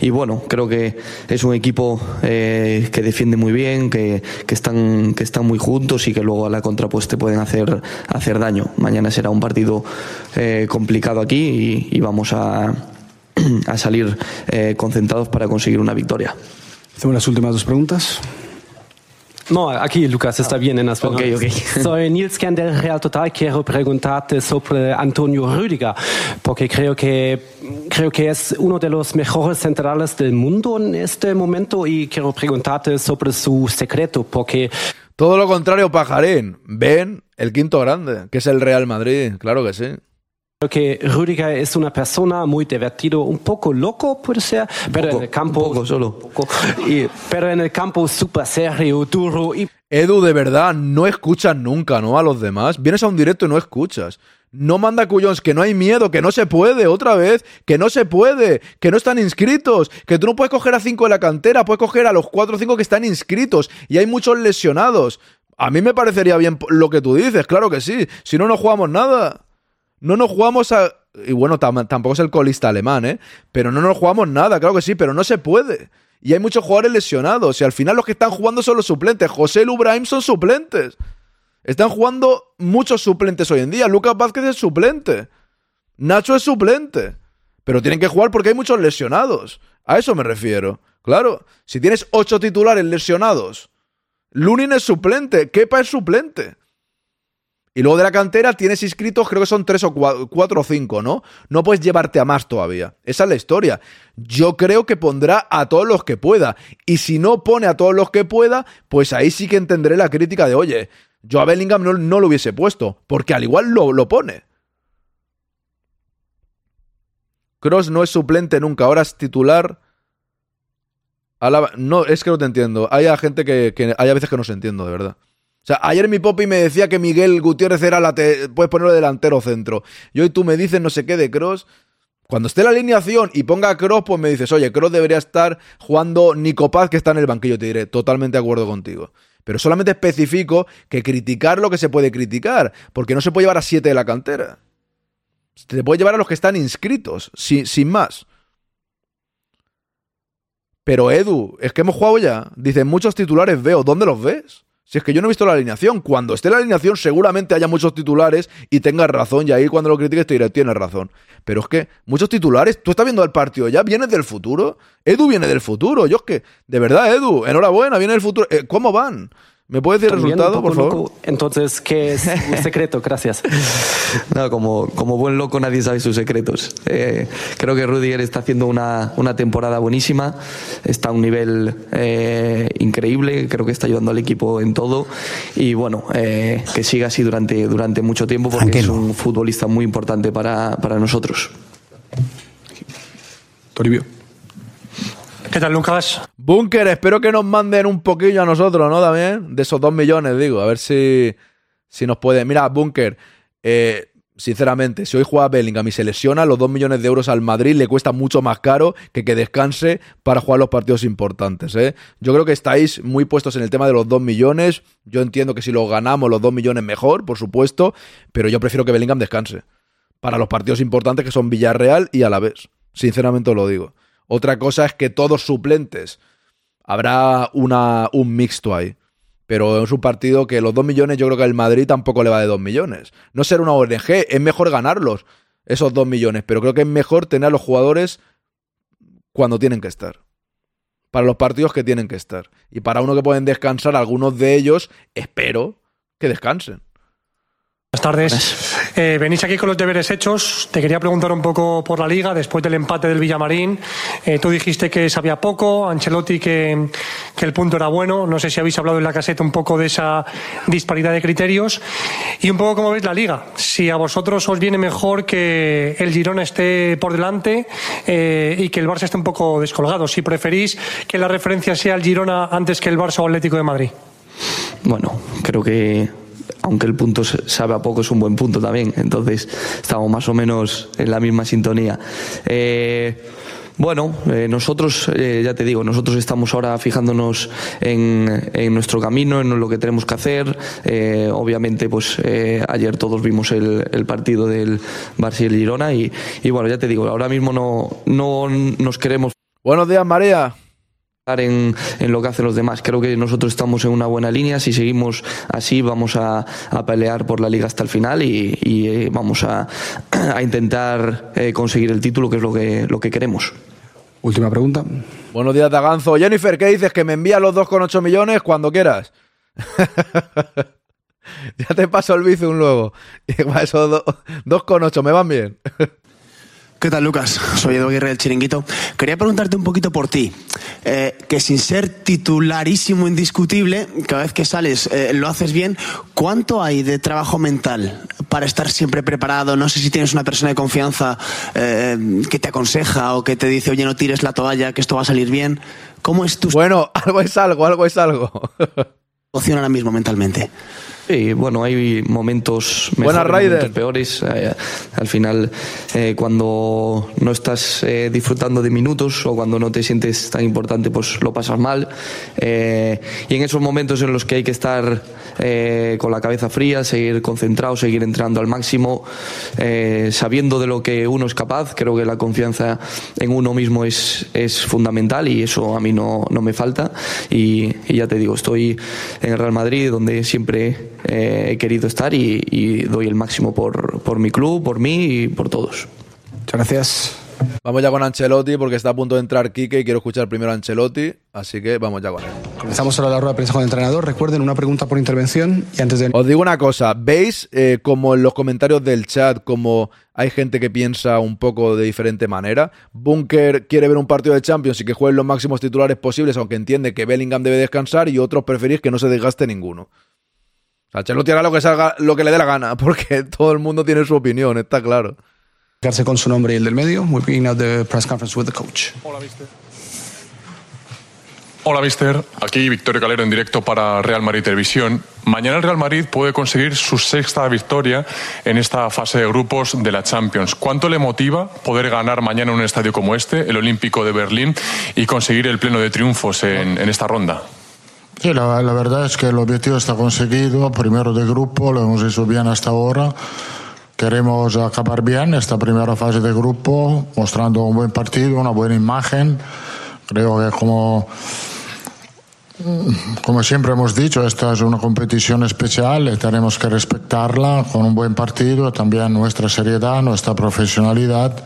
S7: Y bueno, creo que es un equipo que defiende muy bien, que, que, están, que están muy juntos y que luego a la contrapuesta pueden hacer, hacer daño. Mañana será un partido complicado aquí y, y vamos a, a salir concentrados para conseguir una victoria.
S5: Hacemos las últimas dos preguntas.
S17: No, aquí Lucas está bien en las
S7: okay, okay.
S17: Soy Nils Kern del Real Total. Quiero preguntarte sobre Antonio Rüdiger, porque creo que, creo que es uno de los mejores centrales del mundo en este momento y quiero preguntarte sobre su secreto, porque...
S2: Todo lo contrario, Pajarín. Ven el quinto grande, que es el Real Madrid, claro que sí.
S17: Creo que Rüdiger es una persona muy divertido, un poco loco puede ser, pero
S7: poco,
S17: en el campo
S7: un poco solo.
S17: Poco, y, pero en el campo súper serio, duro y
S2: Edu, de verdad, no escuchas nunca, ¿no? A los demás. Vienes a un directo y no escuchas. No manda cuyons, que no hay miedo, que no se puede, otra vez, que no se puede, que no están inscritos, que tú no puedes coger a cinco de la cantera, puedes coger a los cuatro o cinco que están inscritos y hay muchos lesionados. A mí me parecería bien lo que tú dices, claro que sí. Si no, no jugamos nada. No nos jugamos a. Y bueno, tam tampoco es el colista alemán, ¿eh? Pero no nos jugamos nada, claro que sí, pero no se puede. Y hay muchos jugadores lesionados. Y al final los que están jugando son los suplentes. José Lubraim son suplentes. Están jugando muchos suplentes hoy en día. Lucas Vázquez es suplente. Nacho es suplente. Pero tienen que jugar porque hay muchos lesionados. A eso me refiero. Claro, si tienes ocho titulares lesionados, Lunin es suplente, Kepa es suplente. Y luego de la cantera tienes inscritos, creo que son tres o cuatro, o cinco, ¿no? No puedes llevarte a más todavía. Esa es la historia. Yo creo que pondrá a todos los que pueda. Y si no pone a todos los que pueda, pues ahí sí que entenderé la crítica de, oye, yo a Bellingham no, lo hubiese puesto, porque al igual lo, lo pone. Cross no es suplente nunca, ahora es titular. La... No, es que no te entiendo. Hay gente que, que hay a veces que no se entiendo, de verdad. O sea, ayer mi popi me decía que Miguel Gutiérrez era la... Te... Puedes ponerlo delantero centro. Y hoy tú me dices no sé qué de Cross. Cuando esté la alineación y ponga Cross, pues me dices, oye, Cross debería estar jugando Nico Paz, que está en el banquillo. Te diré, totalmente de acuerdo contigo. Pero solamente especifico que criticar lo que se puede criticar. Porque no se puede llevar a siete de la cantera. Te puede llevar a los que están inscritos, sin, sin más. Pero Edu, es que hemos jugado ya. Dicen muchos titulares veo. ¿Dónde los ves? Si es que yo no he visto la alineación. Cuando esté la alineación, seguramente haya muchos titulares y tengas razón. Y ahí cuando lo critiques te diré, tienes razón. Pero es que muchos titulares, tú estás viendo el partido ya, vienes del futuro. Edu viene del futuro. Yo es que, de verdad, Edu, enhorabuena, viene del futuro. Eh, ¿Cómo van? ¿Me puede decir el resultado, por favor?
S17: Loco. Entonces, ¿qué es un secreto? Gracias.
S7: no, como, como buen loco nadie sabe sus secretos. Eh, creo que Rudiger está haciendo una, una, temporada buenísima, está a un nivel eh, increíble, creo que está ayudando al equipo en todo y bueno, eh, que siga así durante, durante mucho tiempo porque Tranquilo. es un futbolista muy importante para, para nosotros.
S9: Toribio.
S18: ¿Qué tal, Lucas?
S2: Búnker, espero que nos manden un poquillo a nosotros, ¿no? También, de esos dos millones, digo, a ver si, si nos puede. Mira, Búnker, eh, sinceramente, si hoy juega Bellingham y se lesiona, los dos millones de euros al Madrid le cuesta mucho más caro que que descanse para jugar los partidos importantes, ¿eh? Yo creo que estáis muy puestos en el tema de los dos millones. Yo entiendo que si lo ganamos, los dos millones mejor, por supuesto, pero yo prefiero que Bellingham descanse para los partidos importantes que son Villarreal y Alavés. Sinceramente os lo digo. Otra cosa es que todos suplentes. Habrá una, un mixto ahí. Pero es un partido que los 2 millones yo creo que al Madrid tampoco le va de 2 millones. No ser una ONG, es mejor ganarlos, esos 2 millones. Pero creo que es mejor tener a los jugadores cuando tienen que estar. Para los partidos que tienen que estar. Y para uno que pueden descansar, algunos de ellos, espero que descansen.
S18: Buenas tardes. Eh, venís aquí con los deberes hechos. Te quería preguntar un poco por la liga después del empate del Villamarín. Eh, tú dijiste que sabía poco, Ancelotti que, que, el punto era bueno. No sé si habéis hablado en la caseta un poco de esa disparidad de criterios y un poco cómo veis la liga. Si a vosotros os viene mejor que el Girona esté por delante eh, y que el Barça esté un poco descolgado. Si preferís que la referencia sea el Girona antes que el Barça o Atlético de Madrid.
S7: Bueno, creo que aunque el punto sabe a poco, es un buen punto también. Entonces, estamos más o menos en la misma sintonía. Eh, bueno, eh, nosotros, eh, ya te digo, nosotros estamos ahora fijándonos en, en nuestro camino, en lo que tenemos que hacer. Eh, obviamente, pues ayer todos vimos el, partido del Barça y Girona y, y, bueno, ya te digo, ahora mismo no, no nos queremos.
S2: Buenos días, María.
S7: En, en, lo que hacen los demás. Creo que nosotros estamos en una buena línea. Si seguimos así, vamos a, a pelear por la liga hasta el final y, y eh, vamos a, a intentar eh, conseguir el título, que es lo que, lo que queremos.
S5: Última pregunta.
S2: Buenos días, Daganzo. Jennifer, ¿qué dices? Que me envía los 2,8 millones cuando quieras. ya te paso el bizum luego. Esos 2,8 me van bien.
S19: ¿Qué tal, Lucas? Soy Edu Aguirre del Chiringuito. Quería preguntarte un poquito por ti. Eh, que sin ser titularísimo indiscutible, cada vez que sales eh, lo haces bien. ¿Cuánto hay de trabajo mental para estar siempre preparado? No sé si tienes una persona de confianza eh, que te aconseja o que te dice, oye, no tires la toalla, que esto va a salir bien. ¿Cómo es tu...
S2: Bueno, algo es algo, algo es algo.
S19: emoción ahora mismo mentalmente?
S7: Sí, bueno, hay momentos
S2: mejores,
S7: momentos peores. Eh, al final, eh, cuando no estás eh, disfrutando de minutos o cuando no te sientes tan importante, pues lo pasas mal. Eh, y en esos momentos en los que hay que estar eh, con la cabeza fría, seguir concentrado, seguir entrenando al máximo, sabiendo de lo que uno es capaz, creo que la confianza en uno mismo es, es fundamental y eso a mí no, no me falta. Y, y ya te digo, estoy en el Real Madrid, donde siempre eh, he querido estar y, y doy el máximo por, por, mi club, por mí y por todos.
S5: Muchas gracias.
S2: Vamos ya con Ancelotti porque está a punto de entrar Quique y quiero escuchar primero a Ancelotti, así que vamos ya con él.
S5: Comenzamos ahora la rueda de prensa con el entrenador. Recuerden una pregunta por intervención y antes de...
S2: Os digo una cosa, ¿veis eh, como en los comentarios del chat como hay gente que piensa un poco de diferente manera? Bunker quiere ver un partido de Champions y que jueguen los máximos titulares posibles, aunque entiende que Bellingham debe descansar y otros preferís que no se desgaste ninguno. Ancelotti hará lo que, salga, lo que le dé la gana, porque todo el mundo tiene su opinión, está claro.
S5: Quedarse con su nombre y el del medio. We're the press conference with the coach.
S6: Hola, Mister. Hola, Mister. Aquí Victorio Calero en directo para Real Madrid Televisión. Mañana el Real Madrid puede conseguir su sexta victoria en esta fase de grupos de la Champions. ¿Cuánto le motiva poder ganar mañana en un estadio como este, el Olímpico de Berlín, y conseguir el pleno de triunfos en, en esta ronda?
S20: Sí, la, verdad es que el objetivo está conseguido, primero de grupo, lo hemos hecho bien hasta ahora. Queremos acabar bien esta primera fase de grupo, mostrando un buen partido, una buena imagen. Creo que como como siempre hemos dicho, esta es una competición especial y tenemos que respetarla con un buen partido. También nuestra seriedad, nuestra profesionalidad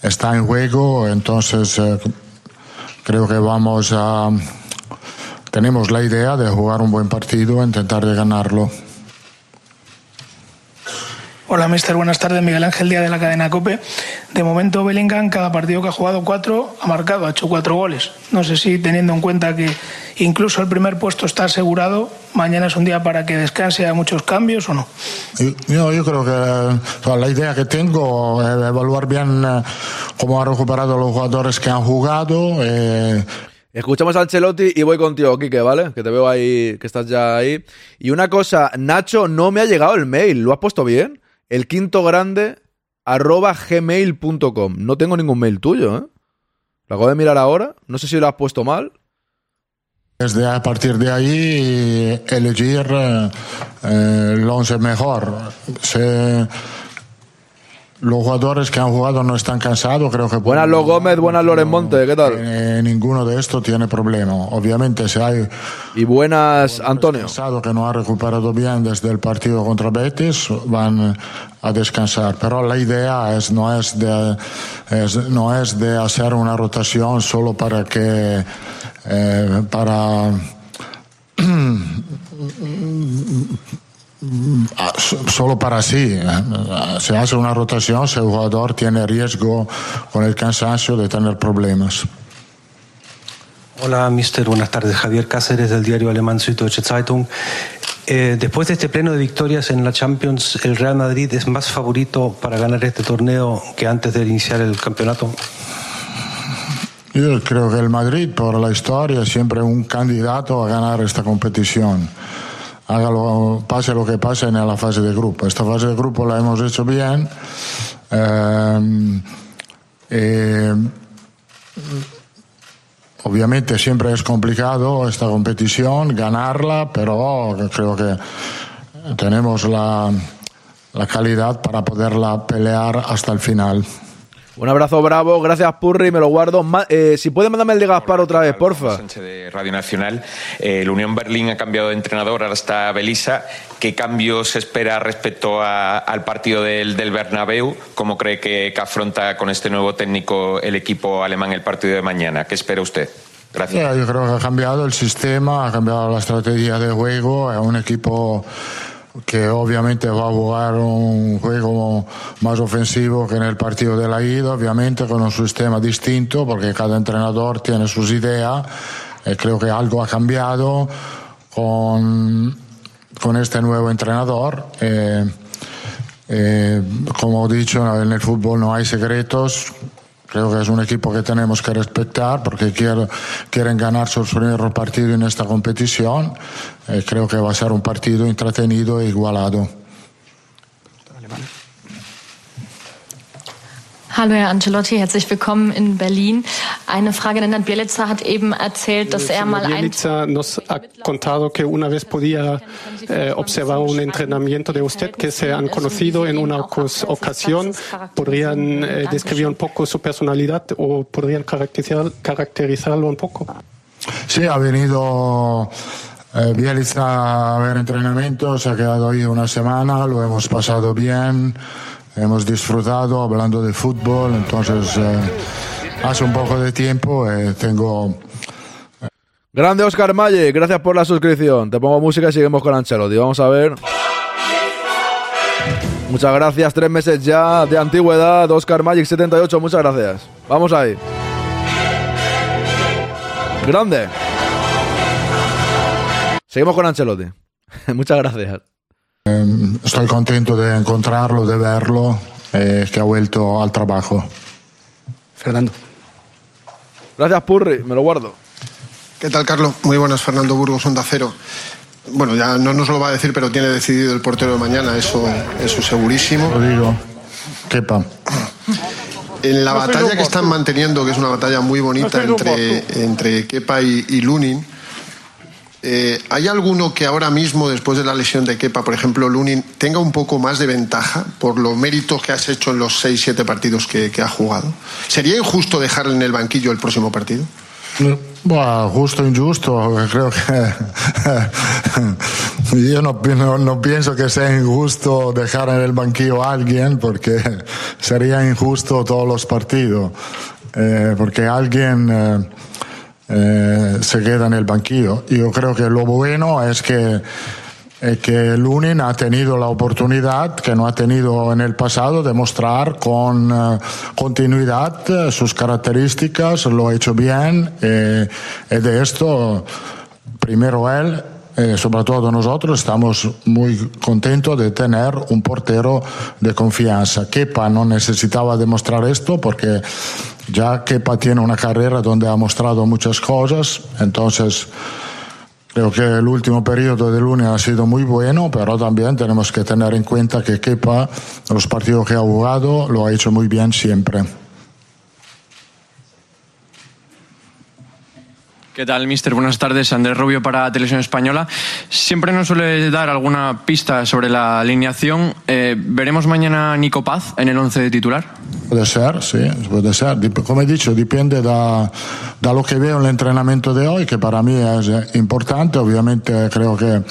S20: está en juego. Entonces, eh, creo que vamos a. Tenemos la idea de jugar un buen partido, intentar de ganarlo.
S14: Hola, mister. Buenas tardes. Miguel Ángel Díaz de la cadena COPE. De momento, Bellingham, cada partido que ha jugado cuatro, ha marcado, ha hecho cuatro goles. No sé si, teniendo en cuenta que incluso el primer puesto está asegurado, mañana es un día para que descanse, haya muchos cambios o no.
S20: Yo, yo creo que o sea, la idea que tengo es evaluar bien eh, cómo han recuperado los jugadores que han jugado. Eh,
S2: Escuchamos a Ancelotti y voy contigo, Quique, ¿vale? Que te veo ahí, que estás ya ahí. Y una cosa, Nacho, no me ha llegado el mail. ¿Lo has puesto bien? El quinto grande arroba gmail.com. No tengo ningún mail tuyo, ¿eh? Lo acabo de mirar ahora. No sé si lo has puesto mal.
S20: Desde a partir de ahí elegir eh, el once mejor. Se- los jugadores que han jugado no están cansados, creo que...
S2: Buenas Lo Gómez, buenas Loren Monte, ¿qué tal?
S20: Eh, ninguno de estos tiene problema. Obviamente, si hay...
S2: Y buenas, Antonio.
S20: que no ha recuperado bien desde el partido contra Betis, van a descansar. Pero la idea es, no, es de, es- no es de hacer una rotación solo para que... eh, para... Ah, so- Solo para sí. eh. Se hace una rotación si el jugador tiene riesgo con el cansancio de tener problemas.
S21: Hola, mister. Buenas tardes. Javier Cáceres del diario alemán Süddeutsche Zeitung. Eh, después de este pleno de victorias en la Champions, ¿el Real Madrid es más favorito para ganar este torneo que antes de iniciar el campeonato?
S20: Yo creo que el Madrid, por la historia, siempre un candidato a ganar esta competición. Hágalo, pase lo que pase en la fase de grupo. Esta fase de grupo la hemos hecho bien. Eh, eh, obviamente siempre es complicado esta competición, ganarla, pero creo que tenemos la, la calidad para poderla pelear hasta el final.
S2: Un abrazo bravo, gracias Purri, me lo guardo. Ma- eh, si puedes mandarme el de Gaspar otra vez, porfa.
S15: Sánchez de Radio Nacional. Eh, el Unión Berlín ha cambiado de entrenador, ahora está Belisa. ¿Qué cambios se espera respecto a- al partido del, del Bernabéu? ¿Cómo cree que, que afronta con este nuevo técnico el equipo alemán el partido de mañana? ¿Qué espera usted? Gracias.
S20: Yeah, yo creo que ha cambiado el sistema, ha cambiado la estrategia de juego, es un equipo que obviamente va a jugar un juego más ofensivo que en el partido de la ida, obviamente con un sistema distinto, porque cada entrenador tiene sus ideas, y creo que algo ha cambiado con, con este nuevo entrenador. Eh, eh, como he dicho, en el fútbol no hay secretos. Creo que es un equipo que tenemos que respetar porque quiero- quieren ganar sus primeros partidos en esta competición. Eh, creo que va a ser un partido entretenido e igualado.
S22: Hallo Herr Ancelotti, herzlich willkommen in Berlin. Eine Frage, Nenad Bielica hat eben erzählt, dass er mal ein
S16: Bielitsa nos ha contado que una vez podía eh, observar un entrenamiento de usted que se han conocido en una ocas- ocasión. ¿Podrían eh, describir un poco su personalidad o podrían caracterizar, caracterizarlo un poco?
S20: Sí, ha venido eh, a ver entrenamiento, se ha quedado ahí una semana, lo hemos pasado bien, hemos disfrutado hablando de fútbol, entonces eh, hace un poco de tiempo eh, tengo
S2: Grande Oscar Malle, gracias por la suscripción. Te pongo música y seguimos con Ancelotti. Vamos a ver. Muchas gracias, tres meses ya de antigüedad. Oscar Magic 78, muchas gracias. Vamos ahí. Grande. Seguimos con Ancelotti. muchas gracias.
S20: Eh, estoy contento de encontrarlo, de verlo, eh, que ha vuelto al trabajo.
S5: Fernando.
S2: Gracias, Purri, me lo guardo.
S13: ¿Qué tal, Carlos? Muy buenas, Fernando Burgos, Onda Cero. Bueno, ya no nos lo va a decir, pero tiene decidido el portero de mañana, eso, eso segurísimo.
S20: Lo digo. Kepa.
S13: En la
S20: No
S13: batalla que están manteniendo, que es una batalla muy bonita entre, entre Kepa y, y Lunin, eh, ¿hay alguno que ahora mismo, después de la lesión de Kepa, por ejemplo, Lunin, tenga un poco más de ventaja por los méritos que has hecho en los 6-7 partidos que, ha jugado? ¿Sería injusto dejarle en el banquillo el próximo partido?
S20: Bueno, justo injusto, creo que yo no, no, no, pienso que sea injusto dejar en el banquillo a alguien porque sería injusto todos los partidos, eh, porque alguien eh, eh, se queda en el banquillo. Yo creo que lo bueno es que eh, que Lunin ha tenido la oportunidad que no ha tenido en el pasado de mostrar con eh, continuidad sus características, lo ha hecho bien de esto, primero él, sobre todo nosotros, estamos muy contentos de tener un portero de confianza. Kepa no necesitaba demostrar esto porque ya Kepa tiene una carrera donde ha mostrado muchas cosas, entonces Creo que el último periodo de lunes ha sido muy bueno, pero también tenemos que tener en cuenta que Kepa, los partidos que ha jugado, lo ha hecho muy bien siempre.
S23: ¿Qué tal, mister? Buenas tardes. Andrés Rubio para Televisión Española. Siempre nos suele dar alguna pista sobre la alineación. Eh, ¿Veremos mañana a Nico Paz en el 11 de titular?
S20: Puede ser, sí, puede ser. Como he dicho, depende de, lo que veo en el entrenamiento de hoy, que para mí es eh, importante. Obviamente creo que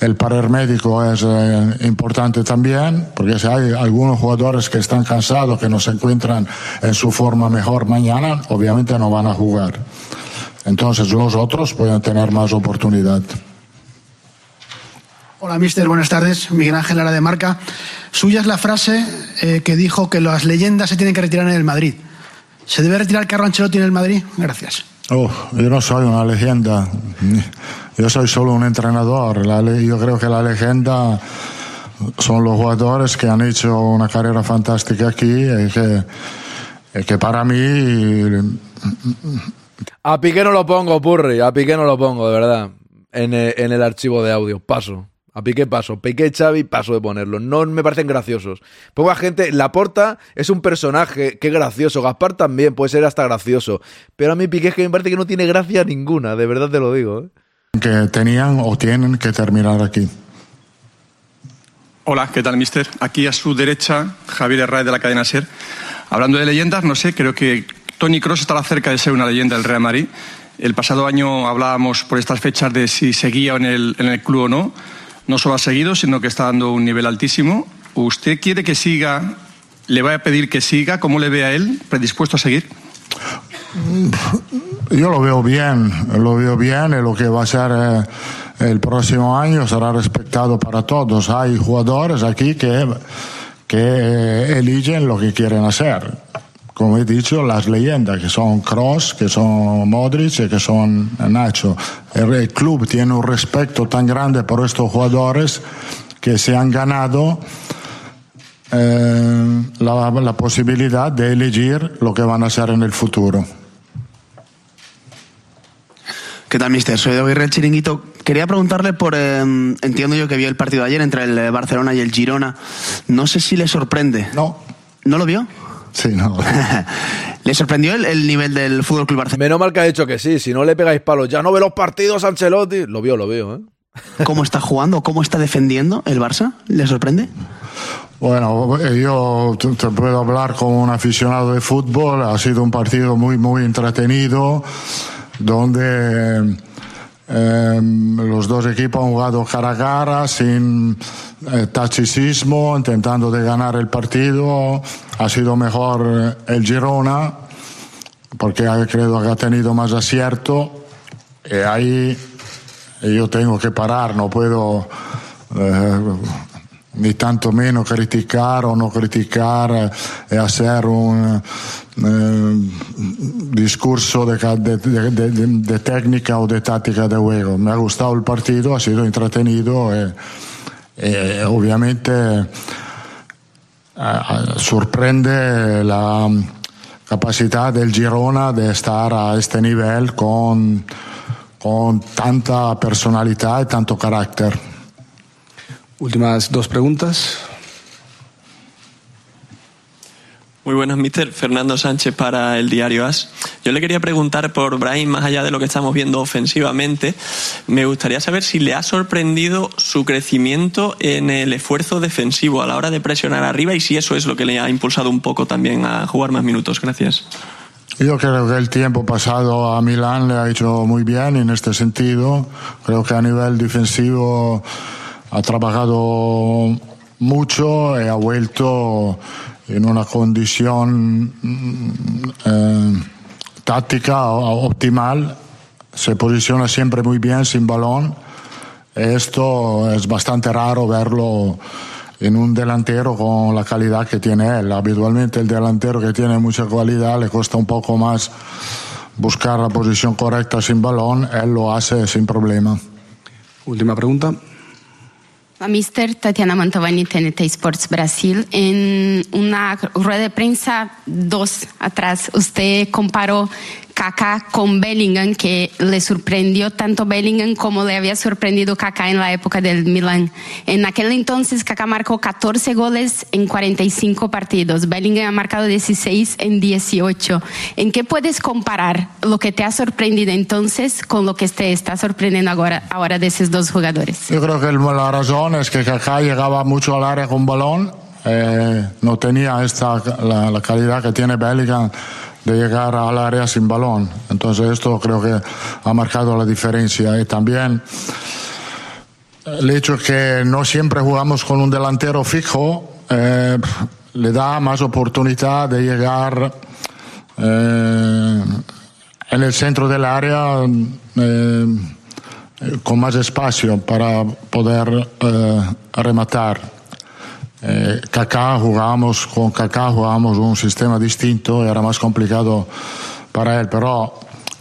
S20: el parer médico es eh, importante también, porque si hay algunos jugadores que están cansados, que no se encuentran en su forma mejor mañana, obviamente no van a jugar. Entonces los otros pueden tener más oportunidad.
S8: Hola, mister. Buenas tardes. Miguel Ángel Lara de Marca. Suya es la frase eh, que dijo que las leyendas se tienen que retirar en el Madrid. ¿Se debe retirar Carlo Ancelotti en el Madrid? Gracias.
S20: Oh, yo no soy una leyenda. Yo soy solo un entrenador. yo creo que la leyenda son los jugadores que han hecho una carrera fantástica aquí y que, y que para mí
S2: a Piqué no lo pongo, Purri. A Piqué no lo pongo, de verdad. En, en el archivo de audio. Paso. A Piqué paso. Piqué Xavi paso de ponerlo. No me parecen graciosos. Poca gente. Laporta es un personaje. Qué gracioso. Gaspar también puede ser hasta gracioso. Pero a mí Piqué es que me parece que no tiene gracia ninguna. De verdad te lo digo. ¿eh?
S20: Que tenían o tienen que terminar aquí.
S9: Hola, ¿qué tal, mister? Aquí a su derecha, Javier Herrera de la cadena SER. Hablando de leyendas, no sé, creo que Tony Cross estará cerca de ser una leyenda del Real Madrid. El pasado año hablábamos por estas fechas de si seguía en el, club o no. No solo ha seguido, sino que está dando un nivel altísimo. ¿Usted quiere que siga? ¿Le va a pedir que siga? ¿Cómo le ve a él? ¿Predispuesto a seguir?
S20: Yo lo veo bien, lo veo bien lo que va a ser eh, el próximo año será respetado para todos. Hay jugadores aquí que, que eh, eligen lo que quieren hacer como he dicho, las leyendas que son Cross, que son Modric y que son Nacho. El, club tiene un respeto tan grande por estos jugadores que se han ganado eh, la, posibilidad de elegir lo que van a hacer en el futuro.
S19: ¿Qué tal, mister? Soy Edo el Chiringuito. Quería preguntarle por. Eh, entiendo yo que vio el partido de ayer entre el Barcelona y el Girona. No sé si le sorprende.
S20: No.
S19: ¿No lo vio?
S20: Sí, no.
S19: ¿Le sorprendió el, nivel del Fútbol Club Barcelona?
S2: Menos mal que ha dicho que sí, si no le pegáis palos, ya no ve los partidos Ancelotti. Lo vio, lo vio, ¿eh?
S19: ¿Cómo está jugando? ¿Cómo está defendiendo el Barça? ¿Le sorprende?
S20: Bueno, yo te puedo hablar como un aficionado de fútbol. Ha sido un partido muy, muy entretenido, donde Em, los dos equipos han jugado cara a cara, sin eh, intentando de ganar el partido. Ha sido mejor eh, el Girona, porque creo que ha tenido más acierto. Y ahí yo tengo que parar, no puedo eh, ni tanto menos criticar o no criticar y hacer un eh, discurso de, de, técnica o de táctica de juego. Me ha gustado el partido, ha sido entretenido y, obviamente sorprende la capacidad del Girona de estar a este nivel con, con tanta personalidad y tanto carácter.
S5: Últimas dos preguntas.
S12: Muy buenas, mister. Fernando Sánchez para el diario AS. Yo le quería preguntar por Brahim, más allá de lo que estamos viendo ofensivamente, me gustaría saber si le ha sorprendido su crecimiento en el esfuerzo defensivo a la hora de presionar arriba y si eso es lo que le ha impulsado un poco también a jugar más minutos. Gracias.
S20: Yo creo que el tiempo pasado a Milán le ha hecho muy bien en este sentido. Creo que a nivel defensivo ha trabajado mucho y ha vuelto en una condición eh, táctica optimal. Se posiciona siempre muy bien sin balón. Esto es bastante raro verlo en un delantero con la calidad que tiene él. Habitualmente el delantero que tiene mucha cualidad le cuesta un poco más buscar la posición correcta sin balón, él lo hace sin problema.
S5: Última pregunta.
S24: Mister Tatiana Mantovani, TNT Sports Brasil. En una rueda de prensa, dos atrás, usted comparó Kaká con Bellingham, que le sorprendió tanto Bellingham como le había sorprendido Kaká en la época del Milan. En aquel entonces, Kaká marcó 14 goles en 45 partidos. Bellingham ha marcado 16 en 18. ¿En qué puedes comparar lo que te ha sorprendido entonces con lo que te está sorprendiendo ahora, ahora de esos dos jugadores?
S20: Yo creo que la razón es que Kaká llegaba mucho al área con balón. Eh, no tenía esta, la, la calidad que tiene Bellingham de llegar al área sin balón. Entonces esto creo que ha marcado la diferencia. Y también el hecho que no siempre jugamos con un delantero fijo eh, le da más oportunidad de llegar eh, en el centro del área eh, con más espacio para poder rematar. Eh, Kaká jugábamos, con Kaká jugábamos un sistema distinto, era más complicado para él, pero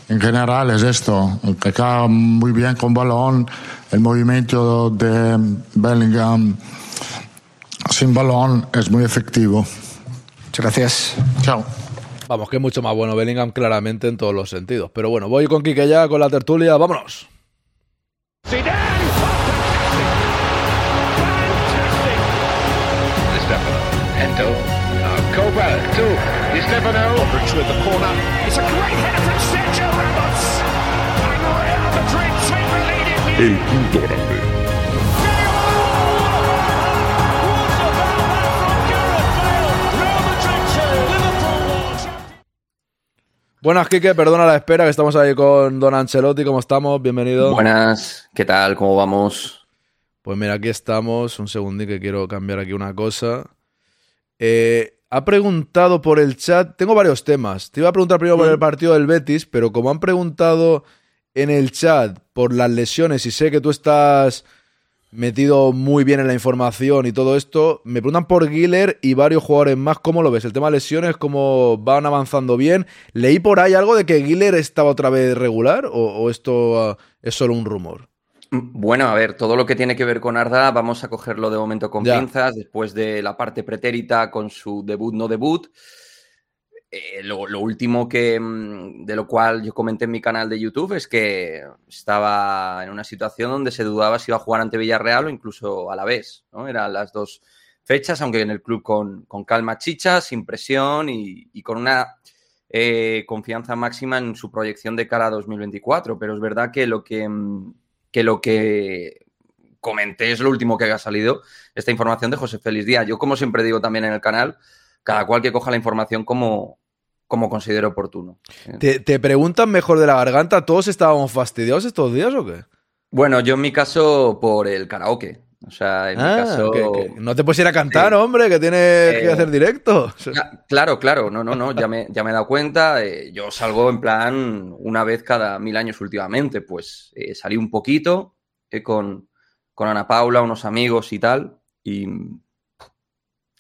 S20: en general es esto. Kaká muy bien con balón, el movimiento de Bellingham sin balón es muy efectivo.
S5: Muchas gracias.
S20: Chao.
S2: Vamos, que es mucho más bueno Bellingham claramente en todos los sentidos. Pero bueno, voy con Quique ya, con la tertulia, vámonos.
S25: Endo. Copa to Di Stefano. Modric with the corner. It's a great header from Sergio Ramos. And Real Madrid take the lead in El punto grande.
S2: Buenas, Kike, perdona la espera, que estamos ahí con Don Ancelotti. ¿Cómo estamos? Bienvenido.
S26: Buenas, ¿qué tal? ¿Cómo vamos?
S2: Pues mira, aquí estamos. Un segundito que quiero cambiar aquí una cosa. Eh, ha preguntado por el chat. Tengo varios temas. Te iba a preguntar primero por el partido del Betis, pero como han preguntado en el chat por las lesiones y sé que tú estás metido muy bien en la información y todo esto, me preguntan por Giller y varios jugadores más. ¿Cómo lo ves? El tema de lesiones, ¿cómo van avanzando bien? Leí por ahí algo de que Giller estaba otra vez regular o, o esto ah, es solo un rumor.
S26: Bueno, a ver, todo lo que tiene que ver con Arda, vamos a cogerlo de momento con
S2: Ya.
S26: pinzas, después de la parte pretérita con su debut, no debut. Eh, lo, lo último que, mm, de lo cual yo comenté en mi canal de YouTube es que estaba en una situación donde se dudaba si iba a jugar ante Villarreal o incluso a la vez, ¿no? Eran las dos fechas, aunque en el club con, con calma chicha, sin presión y, y con una eh, confianza máxima en su proyección de cara a 2024. Pero es verdad que lo que, mm, que lo que comenté es lo último que ha salido, esta información de José Félix Díaz. Yo, como siempre digo también en el canal, cada cual que coja la información como, como considere oportuno.
S2: ¿Te, te preguntan mejor de la garganta? ¿Todos estábamos fastidiados estos días o qué?
S26: Bueno, yo en mi caso por el karaoke. O sea, en mi
S2: Ah,
S26: caso...
S2: que- que no te puedes ir a cantar, hombre, que tienes que
S26: Eh,
S2: hacer directo.
S26: Cla- Claro, claro, no, no, no, ya me, ya me he dado cuenta. eh, yo salgo en plan una vez cada mil años últimamente. Pues eh, salí un poquito con, con Ana Paula, unos amigos y tal, y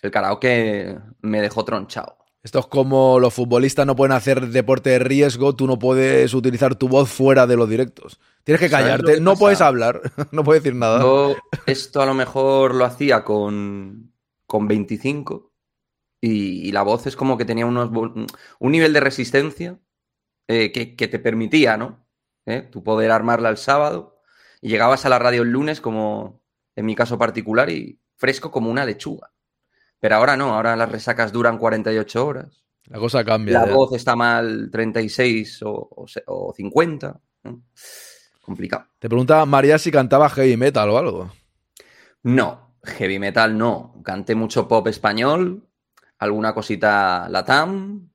S26: el karaoke me dejó tronchado.
S2: Esto es como los futbolistas no pueden hacer deporte de riesgo, tú no puedes utilizar tu voz fuera de los directos. Tienes que
S26: ¿Sabes lo
S2: callarte,
S26: que
S2: no
S26: pasa?
S2: puedes hablar, no puedes decir nada.
S26: Yo esto a lo mejor lo hacía con, con 25 y, y la voz es como que tenía unos, un nivel de resistencia eh, que, que te permitía, ¿no? ¿Eh? Tu poder armarla el sábado y llegabas a la radio el lunes como en mi caso particular y fresco como una lechuga. Pero ahora no, ahora las resacas duran 48 horas.
S2: La cosa cambia.
S26: La voz está mal 36 o, o o 50. ¿no? Complicado.
S2: Te pregunta María si cantaba heavy metal o algo.
S26: No, heavy metal no. Canté mucho pop español, alguna cosita latam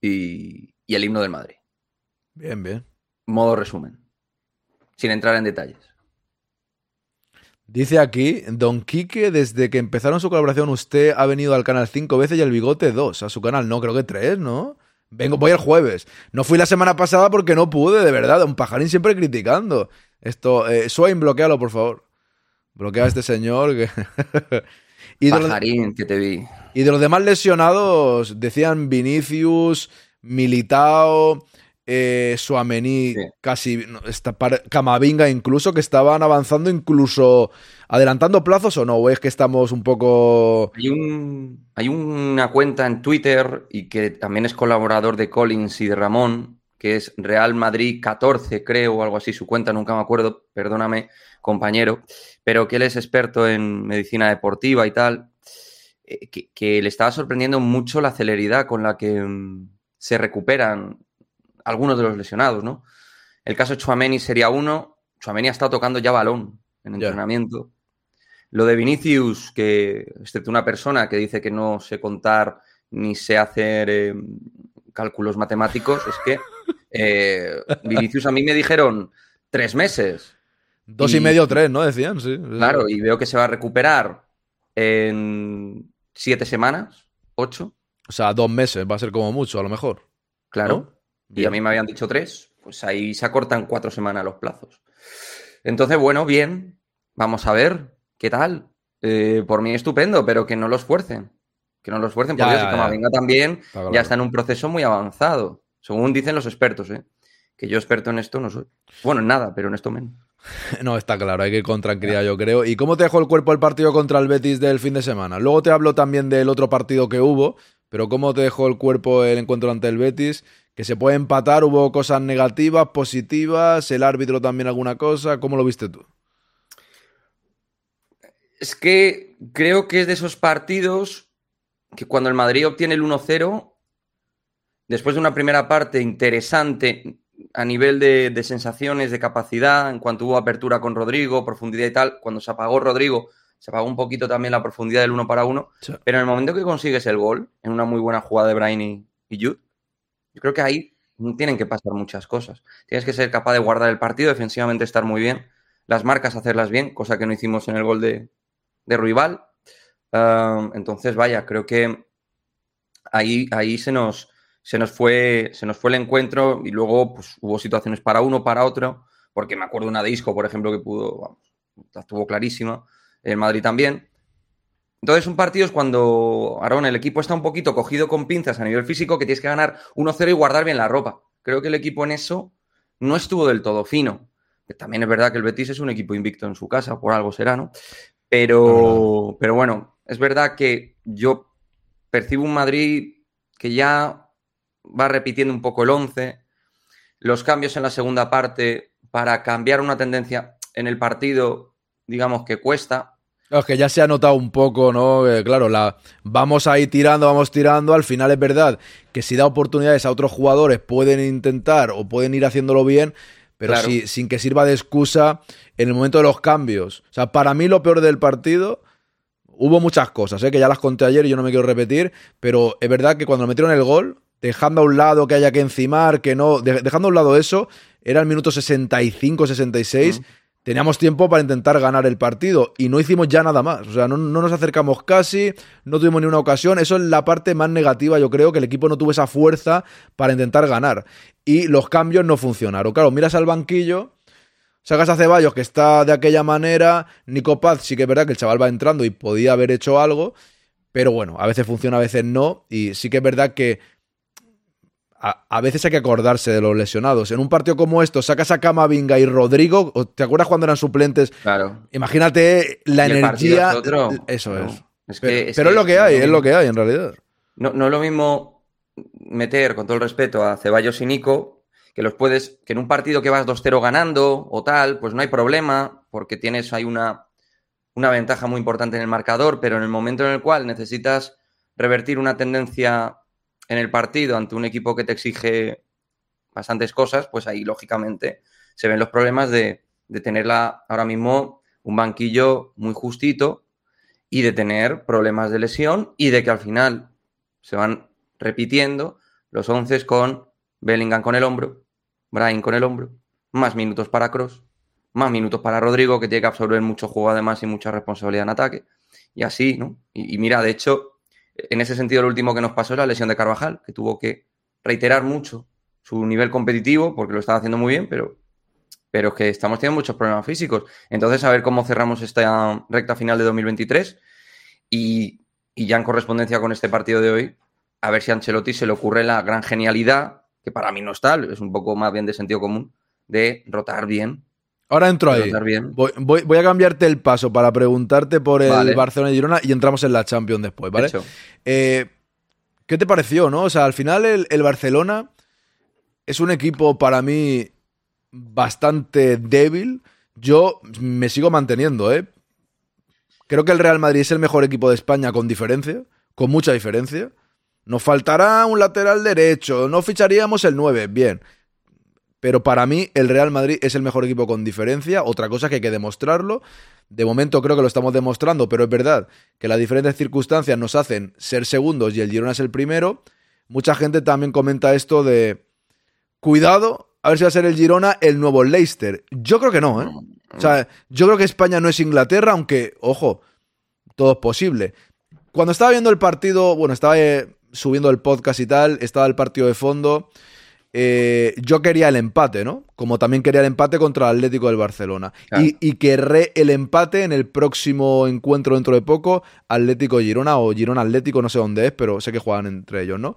S26: y, y el himno del Madrid.
S2: Bien, bien.
S26: Modo resumen. Sin entrar en detalles.
S2: Dice aquí, Don Quique, desde que empezaron su colaboración, usted ha venido al canal cinco veces y el bigote dos. A su canal, no, creo que tres, ¿no? Vengo, voy el jueves. No fui la semana pasada porque no pude, de verdad. Un pajarín siempre criticando. Esto, eh, Swain, bloquealo, por favor. Bloquea a este señor. Que...
S26: y pajarín, los... que te vi.
S2: Y de los demás lesionados, decían Vinicius, Militao, eh, Suamení, sí. casi esta Camavinga incluso, que estaban avanzando incluso adelantando plazos o no, o es que estamos un poco...
S26: Hay, un, hay una cuenta en Twitter y que también es colaborador de Collins y de Ramón, que es Real Madrid 14, creo, o algo así, su cuenta, nunca me acuerdo, perdóname, compañero, pero que él es experto en medicina deportiva y tal, eh, que, que le estaba sorprendiendo mucho la celeridad con la que mm, se recuperan algunos de los lesionados, ¿no? El caso de Chuameni sería uno. Chuameni ha estado tocando ya balón en entrenamiento. Lo de Vinicius, que excepto una persona que dice que no sé contar ni sé hacer eh, cálculos matemáticos, es que eh, Vinicius a mí me dijeron tres meses.
S2: Dos y, y medio, tres, ¿no? Decían, sí.
S26: Claro, y veo que se va a recuperar en siete semanas, ocho.
S2: O sea, dos meses, va a ser como mucho, a lo mejor.
S26: Claro.
S2: ¿no?
S26: Y a mí me habían dicho tres, pues ahí se acortan cuatro semanas los plazos. Entonces, bueno, bien, vamos a ver qué tal. Eh, por mí estupendo, pero que no los fuercen. Que no los fuercen, porque ya, si Camavinga también claro. ya está en un proceso muy avanzado, según dicen los expertos, ¿eh? que yo experto en esto no soy. Bueno, en nada, pero en esto menos.
S2: No, está claro, hay que ir con tranquilidad, yo creo. ¿Y cómo te dejó el cuerpo el partido contra el Betis del fin de semana? Luego te hablo también del otro partido que hubo, pero ¿cómo te dejó el cuerpo el encuentro ante el Betis? Que se puede empatar, hubo cosas negativas, positivas, el árbitro también alguna cosa. ¿Cómo lo viste tú?
S26: Es que creo que es de esos partidos que cuando el Madrid obtiene el 1-0, después de una primera parte interesante a nivel de, de, sensaciones, de capacidad, en cuanto hubo apertura con Rodrigo, profundidad y tal, cuando se apagó Rodrigo, se apagó un poquito también la profundidad del uno para uno, sí. pero en el momento que consigues el gol, en una muy buena jugada de Brian y, y Jude, yo creo que ahí tienen que pasar muchas cosas. Tienes que ser capaz de guardar el partido, defensivamente estar muy bien, las marcas hacerlas bien, cosa que no hicimos en el gol de, de entonces, vaya, creo que ahí, ahí se, nos, se, nos fue, se nos fue el encuentro y luego pues, hubo situaciones para uno, para otro, porque me acuerdo una de Isco, por ejemplo, que pudo, vamos, estuvo clarísima, el Madrid también. Entonces, un partido es cuando, Aaron, el equipo está un poquito cogido con pinzas a nivel físico, que tienes que ganar 1-0 y guardar bien la ropa. Creo que el equipo en eso no estuvo del todo fino. También es verdad que el Betis es un equipo invicto en su casa, por algo será, ¿no? Pero, pero bueno, es verdad que yo percibo un Madrid que ya va repitiendo un poco el 11. Los cambios en la segunda parte para cambiar una tendencia en el partido, digamos que cuesta.
S2: Es que ya se ha notado un poco, ¿no? Eh, claro, la, vamos ahí tirando, vamos tirando. Al final es verdad que si da oportunidades a otros jugadores pueden intentar o pueden ir haciéndolo bien, pero claro. si, sin que sirva de excusa en el momento de los cambios. O sea, para mí lo peor del partido, hubo muchas cosas, ¿eh? que ya las conté ayer y yo no me quiero repetir, pero es verdad que cuando metieron el gol, dejando a un lado que haya que encimar, que no, de, dejando a un lado eso, era el minuto 65, 66. Mm. Teníamos tiempo para intentar ganar el partido y no hicimos ya nada más. O sea, no, no, nos acercamos casi, no tuvimos ni una ocasión. Eso es la parte más negativa, yo creo, que el equipo no tuvo esa fuerza para intentar ganar. Y los cambios no funcionaron. Claro, miras al banquillo, sacas a Ceballos, que está de aquella manera. Nico Paz, sí que es verdad que el chaval va entrando y podía haber hecho algo. Pero bueno, a veces funciona, a veces no. Y sí que es verdad que a, a, veces hay que acordarse de los lesionados. En un partido como esto, sacas a Camavinga y Rodrigo, ¿te acuerdas cuando eran suplentes?
S26: Claro.
S2: Imagínate la energía. Eso
S26: no.
S2: es. es, que, pero, es, pero que es, lo que hay, es lo que hay en realidad.
S26: No, no es lo mismo meter, con todo el respeto, a Ceballos y Nico, que los puedes, que en un partido que vas 2-0 ganando o tal, pues no hay problema, porque tienes ahí una, una ventaja muy importante en el marcador, pero en el momento en el cual necesitas revertir una tendencia en el partido ante un equipo que te exige bastantes cosas, pues ahí lógicamente se ven los problemas de, de tenerla ahora mismo un banquillo muy justito y de tener problemas de lesión y de que al final se van repitiendo los once con Bellingham con el hombro, Brian con el hombro, más minutos para Cross, más minutos para Rodrigo, que tiene que absorber mucho juego además y mucha responsabilidad en ataque. Y así, ¿no? Y mira, de hecho, en ese sentido, lo último que nos pasó es la lesión de Carvajal, que tuvo que reiterar mucho su nivel competitivo, porque lo estaba haciendo muy bien, pero, pero es que estamos teniendo muchos problemas físicos. Entonces, a ver cómo cerramos esta recta final de 2023 y, y ya en correspondencia con este partido de hoy, a ver si a Ancelotti se le ocurre la gran genialidad, que para mí no es tal, es un poco más bien de sentido común, de rotar bien.
S2: Ahora entro ahí.
S26: bien.
S2: Voy, voy- voy a cambiarte el paso para preguntarte por el
S26: Vale.
S2: Barcelona y Girona y entramos en la Champions después, ¿vale? Eh, ¿Qué te pareció, no? O sea, al final el, el Barcelona es un equipo para mí bastante débil. Yo me sigo manteniendo, ¿eh? Creo que el Real Madrid es el mejor equipo de España con diferencia, con mucha diferencia. Nos faltará un lateral derecho, no ficharíamos el 9, bien. Pero para mí el Real Madrid es el mejor equipo con diferencia. Otra cosa que hay que demostrarlo. De momento creo que lo estamos demostrando, pero es verdad que las diferentes circunstancias nos hacen ser segundos y el Girona es el primero. Mucha gente también comenta esto de cuidado, a ver si va a ser el Girona el nuevo Leicester. Yo creo que no, ¿eh? O sea, yo creo que España no es Inglaterra, aunque, ojo, todo es posible. Cuando estaba viendo el partido, bueno, estaba eh, subiendo el podcast y tal, estaba el partido de fondo. Eh, yo quería el empate, ¿no? Como también quería el empate contra el Atlético del Barcelona.
S26: Claro.
S2: Y, y querré el empate en el próximo encuentro dentro de poco, Atlético-Girona o Girona-Atlético, no sé dónde es, pero sé que juegan entre ellos, ¿no?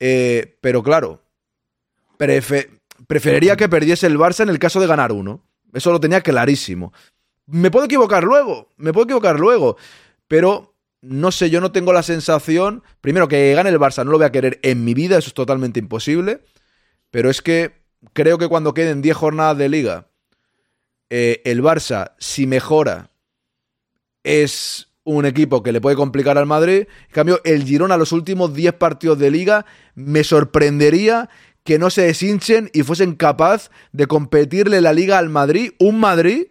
S2: Eh, pero claro, prefe- preferiría que perdiese el Barça en el caso de ganar uno. Eso lo tenía clarísimo. Me puedo equivocar luego, me puedo equivocar luego, pero no sé, yo no tengo la sensación, primero que gane el Barça no lo voy a querer en mi vida, eso es totalmente imposible, pero es que creo que cuando queden 10 jornadas de liga, eh, el Barça, si mejora, es un equipo que le puede complicar al Madrid. En cambio, el Girona, los últimos 10 partidos de liga, me sorprendería que no se deshinchen y fuesen capaz de competirle la liga al Madrid. Un Madrid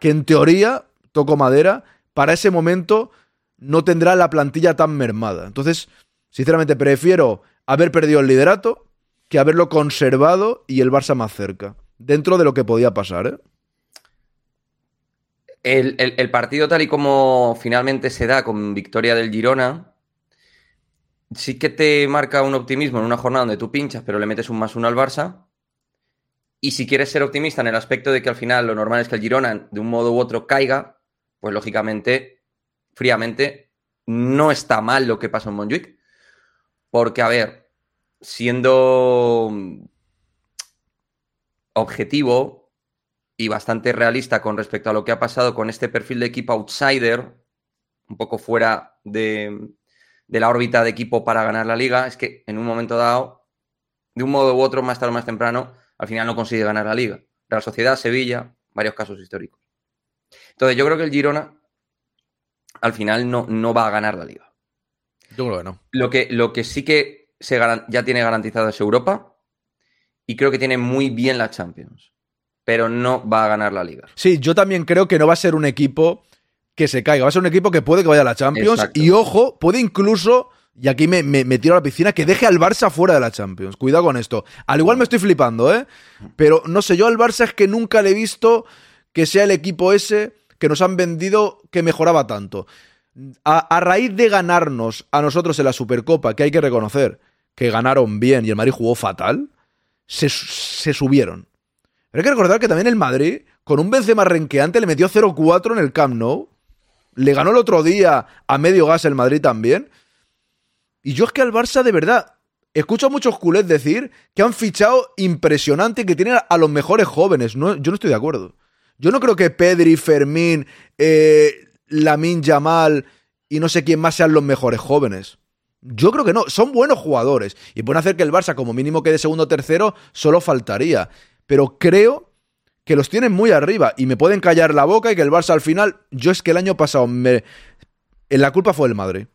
S2: que en teoría, toco madera, para ese momento no tendrá la plantilla tan mermada. Entonces, sinceramente, prefiero haber perdido el liderato que haberlo conservado y el Barça más cerca. Dentro de lo que podía pasar, ¿eh?
S26: El, el- partido tal y como finalmente se da con victoria del Girona, sí que te marca un optimismo en una jornada donde tú pinchas, pero le metes un más uno al Barça. Y si quieres ser optimista en el aspecto de que al final lo normal es que el Girona de un modo u otro caiga, pues lógicamente, fríamente, no está mal lo que pasó en Montjuic. Porque, a ver, siendo objetivo y bastante realista con respecto a lo que ha pasado con este perfil de equipo outsider, un poco fuera de, de la órbita de equipo para ganar la liga, es que en un momento dado, de un modo u otro, más tarde o más temprano, al final no consigue ganar la liga. Real Sociedad, Sevilla, varios casos históricos. Entonces yo creo que el Girona al final no, no va a ganar la liga.
S2: Yo creo que no.
S26: Lo que, lo que sí que se ya tiene garantizado es Europa y creo que tiene muy bien la Champions, pero no va a ganar la liga.
S2: Sí, yo también creo que no va a ser un equipo que se caiga. Va a ser un equipo que puede que vaya a la Champions.
S26: Exacto.
S2: Y ojo, puede incluso, y aquí me, me- me tiro a la piscina, que deje al Barça fuera de la Champions. Cuidado con esto. Al igual me estoy flipando, ¿eh? Pero no sé, yo al Barça es que nunca le he visto que sea el equipo ese que nos han vendido que mejoraba tanto. A, a raíz de ganarnos a nosotros en la Supercopa, que hay que reconocer que ganaron bien y el Madrid jugó fatal, se, se subieron. Pero hay que recordar que también el Madrid, con un Benzema renqueante, le metió 0-4 en el Camp Nou. Le ganó el otro día a medio gas el Madrid también. Y yo es que al Barça, de verdad, escucho a muchos culés decir que han fichado impresionante y que tienen a los mejores jóvenes. No, yo no estoy de acuerdo. Yo no creo que Pedri, Fermín, eh, Lamin Yamal y no sé quién más sean los mejores jóvenes. Yo creo que no, son buenos jugadores y pueden hacer que el Barça como mínimo quede segundo o tercero, solo faltaría. Pero creo que los tienen muy arriba y me pueden callar la boca y que el Barça al final, yo es que el año pasado me la culpa fue el Madrid.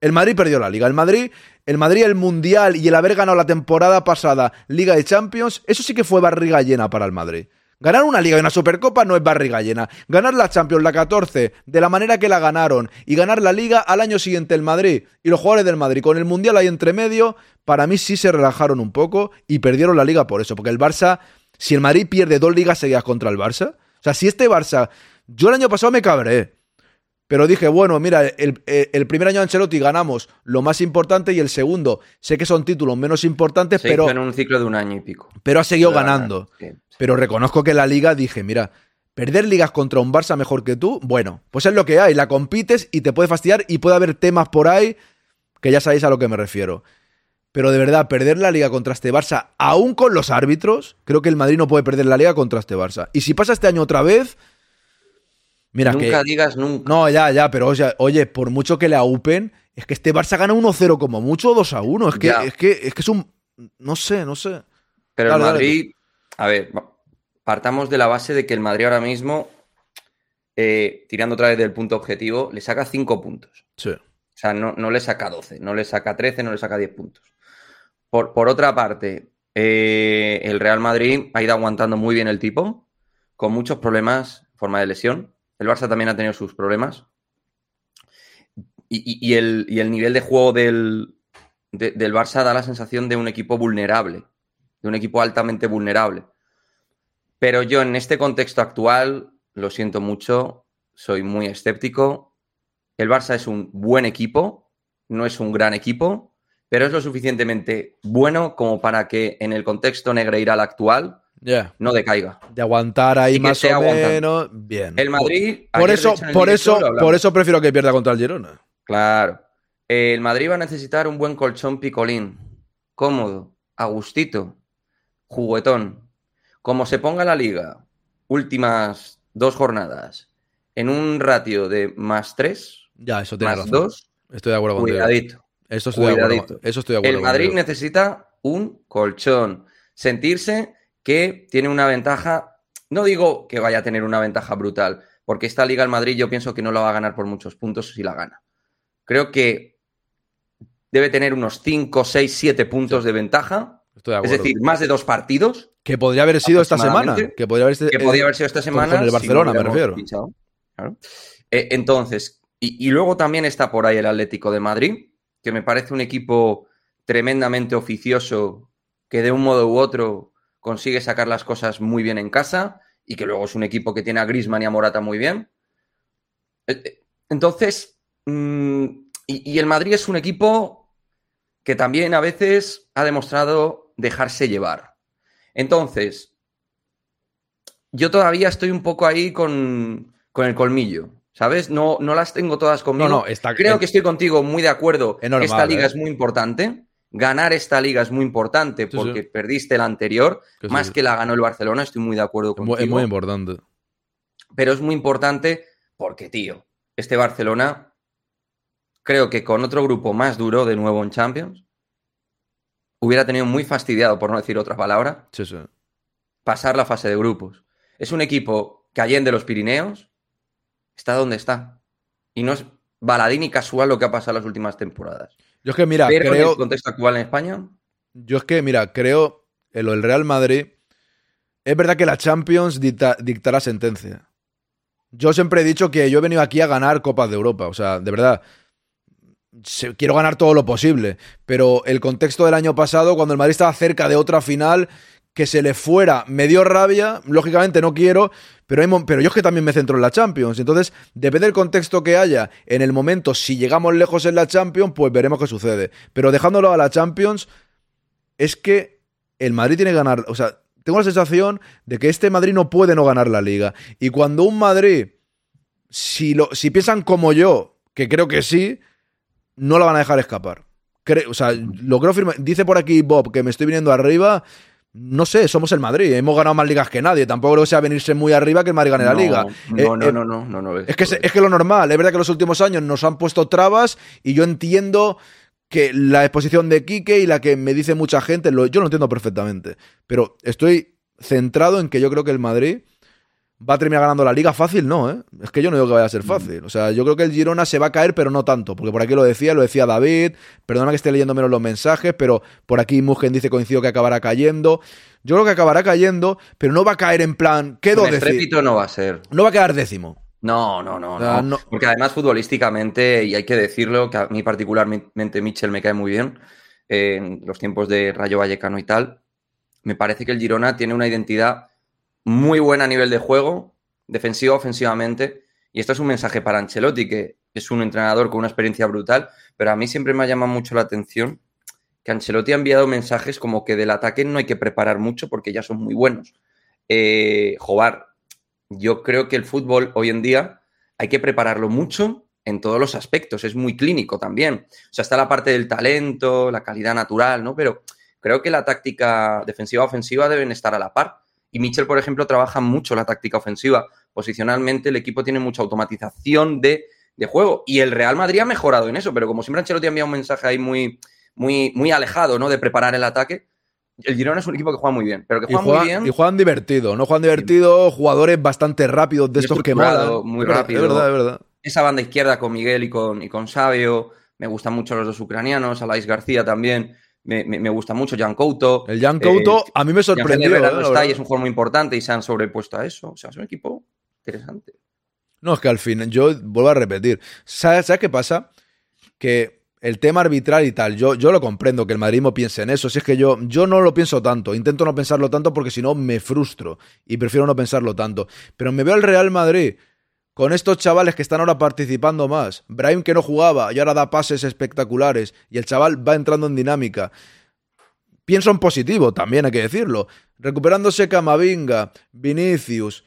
S2: El Madrid perdió la liga. El Madrid, el Madrid, el Mundial y el haber ganado la temporada pasada Liga de Champions, eso sí que fue barriga llena para el Madrid. Ganar una liga y una supercopa no es barriga llena. Ganar la Champions, la 14, de la manera que la ganaron, y ganar la liga al año siguiente el Madrid y los jugadores del Madrid con el Mundial ahí entre medio, para mí sí se relajaron un poco y perdieron la liga por eso. Porque el Barça, si el Madrid pierde dos ligas seguidas contra el Barça, o sea, si este Barça, yo el año pasado me cabré. Pero dije, bueno, mira, el, el, primer año de Ancelotti ganamos lo más importante y el segundo, sé que son títulos menos importantes,
S26: Se
S2: pero...
S26: hizo en un ciclo de un año y pico.
S2: Pero ha seguido
S26: Pero
S2: ganando.
S26: sí,
S2: Pero reconozco que la liga dije, mira, perder ligas contra un Barça mejor que tú, bueno, pues es lo que hay, la compites y te puede fastidiar y puede haber temas por ahí que ya sabéis a lo que me refiero. Pero de verdad, perder la liga contra este Barça, aún con los árbitros, creo que el Madrid no puede perder la liga contra este Barça. Y si pasa este año otra vez, mira
S26: nunca
S2: que...
S26: digas nunca.
S2: No, ya, ya, pero o sea, oye, por mucho que le aupen, es que este Barça gana 1-0 como mucho, 2-1. Es que,
S26: Ya.
S2: es que es que es un. No sé, no sé.
S26: Pero
S2: Dale,
S26: el
S2: dale.
S26: Madrid, a ver, partamos de la base de que el Madrid ahora mismo, eh, tirando otra vez del punto objetivo, le saca 5 puntos.
S2: Sí.
S26: O sea, no, no le saca 12, no le saca 13, no le saca 10 puntos. Por, por otra parte, eh, el Real Madrid ha ido aguantando muy bien el tipo, con muchos problemas en forma de lesión. El Barça también ha tenido sus problemas. Y, el, nivel de juego del, de- del Barça da la sensación de un equipo vulnerable, de un equipo altamente vulnerable. Pero yo en este contexto actual, lo siento mucho, soy muy escéptico. El Barça es un buen equipo, no es un gran equipo, pero es lo suficientemente bueno como para que en el contexto negreiral actual
S2: Ya.
S26: no decaiga.
S2: De aguantar ahí
S26: Y
S2: más o
S26: aguantando.
S2: menos. Bien.
S26: El Madrid.
S2: Por eso, por eso, por eso prefiero que pierda contra el Girona.
S26: Claro. El Madrid va a necesitar un buen colchón picolín. Cómodo, agustito, juguetón. Como se ponga la liga, últimas dos jornadas, en un ratio de más tres,
S2: Ya, eso tiene
S26: más
S2: razón.
S26: dos,
S2: Estoy de acuerdo contigo.
S26: cuidadito.
S2: Eso estoy de acuerdo. Eso estoy de acuerdo
S26: El Madrid
S2: contigo.
S26: necesita un colchón. Sentirse que tiene una ventaja. No digo que vaya a tener una ventaja brutal, porque esta Liga el Madrid yo pienso que no la va a ganar por muchos puntos si la gana. Creo que debe tener unos 5, 6, 7 puntos de ventaja.
S2: Estoy de
S26: Es decir, más de dos partidos.
S2: Que podría haber sido esta semana. Que podría haber,
S26: Que podría haber sido esta semana.
S2: Con el
S26: si
S2: Barcelona, me refiero.
S26: Claro. Eh, entonces, y, y luego también está por ahí el Atlético de Madrid, que me parece un equipo tremendamente oficioso, que de un modo u otro consigue sacar las cosas muy bien en casa, y que luego es un equipo que tiene a Griezmann y a Morata muy bien. Eh, eh, Entonces, mm, y, y el Madrid es un equipo que también a veces ha demostrado dejarse llevar. Entonces, yo todavía estoy un poco ahí con, con el colmillo, ¿sabes? No, no las tengo todas conmigo.
S2: No, no, está-
S26: Creo que estoy contigo muy de acuerdo.
S2: Es normal,
S26: esta liga
S2: ¿eh?
S26: es muy importante. Ganar esta liga es muy importante porque
S2: sí.
S26: perdiste la anterior,
S2: Que
S26: más
S2: sí.
S26: que la ganó el Barcelona, estoy muy de acuerdo contigo.
S2: es muy importante.
S26: Pero es muy importante porque, tío, este Barcelona, creo que con otro grupo más duro de nuevo en Champions, hubiera tenido muy fastidiado, por no decir otra palabra, pasar la fase de grupos. Es un equipo que allende los Pirineos está donde está. Y no es baladín y casual lo que ha pasado las últimas temporadas.
S2: Yo es que, mira,
S26: Pero en
S2: creo.
S26: el contexto actual en España,
S2: Yo es que, mira, creo en lo del Real Madrid. Es verdad que la Champions dicta- dictará sentencia. Yo siempre he dicho que yo he venido aquí a ganar Copas de Europa. O sea, de verdad. Quiero ganar todo lo posible. Pero el contexto del año pasado, cuando el Madrid estaba cerca de otra final, que se le fuera, me dio rabia. Lógicamente no quiero. Pero, pero yo es que también me centro en la Champions. Entonces, depende del contexto que haya en el momento, si llegamos lejos en la Champions, pues veremos qué sucede. Pero dejándolo a la Champions, es que el Madrid tiene que ganar. O sea, tengo la sensación de que este Madrid no puede no ganar la liga. Y cuando un Madrid, si, lo, si piensan como yo, que creo que sí, no la van a dejar escapar. Cre- o sea, lo creo firme. Dice por aquí Bob que me estoy viniendo arriba. No sé, somos el Madrid. Hemos ganado más ligas que nadie. Tampoco creo que sea venirse muy arriba que el Madrid gane la liga.
S26: no,
S2: Eh,
S26: no,
S2: eh,
S26: no, no, no, no,
S2: es que, es, es que lo normal, es verdad que los últimos años nos han puesto trabas y yo entiendo que la exposición de Quique y la que me dice mucha gente, lo- yo lo entiendo perfectamente. Pero estoy centrado en que yo creo que el Madrid va a terminar ganando la liga fácil, no, ¿eh? Es que yo no digo que vaya a ser fácil. O sea, yo creo que el Girona se va a caer, pero no tanto. Porque por aquí lo decía, lo decía David. Perdona que esté leyendo menos los mensajes, pero por aquí Mugen dice coincido que acabará cayendo. Yo creo que acabará cayendo, pero no va a caer en plan. Quedo décimo.
S26: no va a ser.
S2: No va a quedar décimo.
S26: No, no, no,
S2: O sea,
S26: no. Porque además futbolísticamente, y hay que decirlo, que a mí particularmente Mitchell me cae muy bien, eh, en los tiempos de Rayo Vallecano y tal, me parece que el Girona tiene una identidad muy buena a nivel de juego, defensiva, ofensivamente, y esto es un mensaje para Ancelotti, que es un entrenador con una experiencia brutal, pero a mí siempre me ha llamado mucho la atención que Ancelotti ha enviado mensajes como que del ataque no hay que preparar mucho porque ya son muy buenos. Eh, Jobar, yo creo que el fútbol hoy en día hay que prepararlo mucho en todos los aspectos, es muy clínico también. O sea, está la parte del talento, la calidad natural, ¿no? Pero creo que la táctica defensiva-ofensiva deben estar a la par. Y Mitchell, por ejemplo, trabaja mucho la táctica ofensiva. Posicionalmente el equipo tiene mucha automatización de, de juego. Y el Real Madrid ha mejorado en eso, pero como siempre Ancelotti ha enviado un mensaje ahí muy, muy, muy alejado, ¿no? De preparar el ataque. El Girona es un equipo que juega muy bien, pero que muy bien.
S2: y juegan divertido, ¿no? Juegan divertido, jugadores bastante rápidos de
S26: Muy
S2: estos que
S26: estructurado,
S2: molan.
S26: Muy
S2: Es verdad,
S26: rápido.
S2: Es verdad, es verdad.
S26: Esa banda izquierda con Miguel y con, y con Sabio. Me gustan mucho los dos ucranianos. Alais García también. Me, me- me gusta mucho. Jan Couto.
S2: El Jan Couto, a mí me sorprendió, eh,
S26: no
S2: la
S26: está y es un jugador muy importante y se han sobrepuesto a eso. O sea, es un equipo interesante.
S2: No, es que al fin, yo vuelvo a repetir. ¿Sabes, ¿sabes qué pasa? Que el tema arbitral y tal, yo, yo lo comprendo que el madridismo piense en eso. Si es que yo, yo no lo pienso tanto, intento no pensarlo tanto porque si no me frustro y prefiero no pensarlo tanto. Pero me veo al Real Madrid con estos chavales que están ahora participando más. Brahim que no jugaba y ahora da pases espectaculares y el chaval va entrando en dinámica. Pienso en positivo, también hay que decirlo. Recuperándose Camavinga, Vinicius,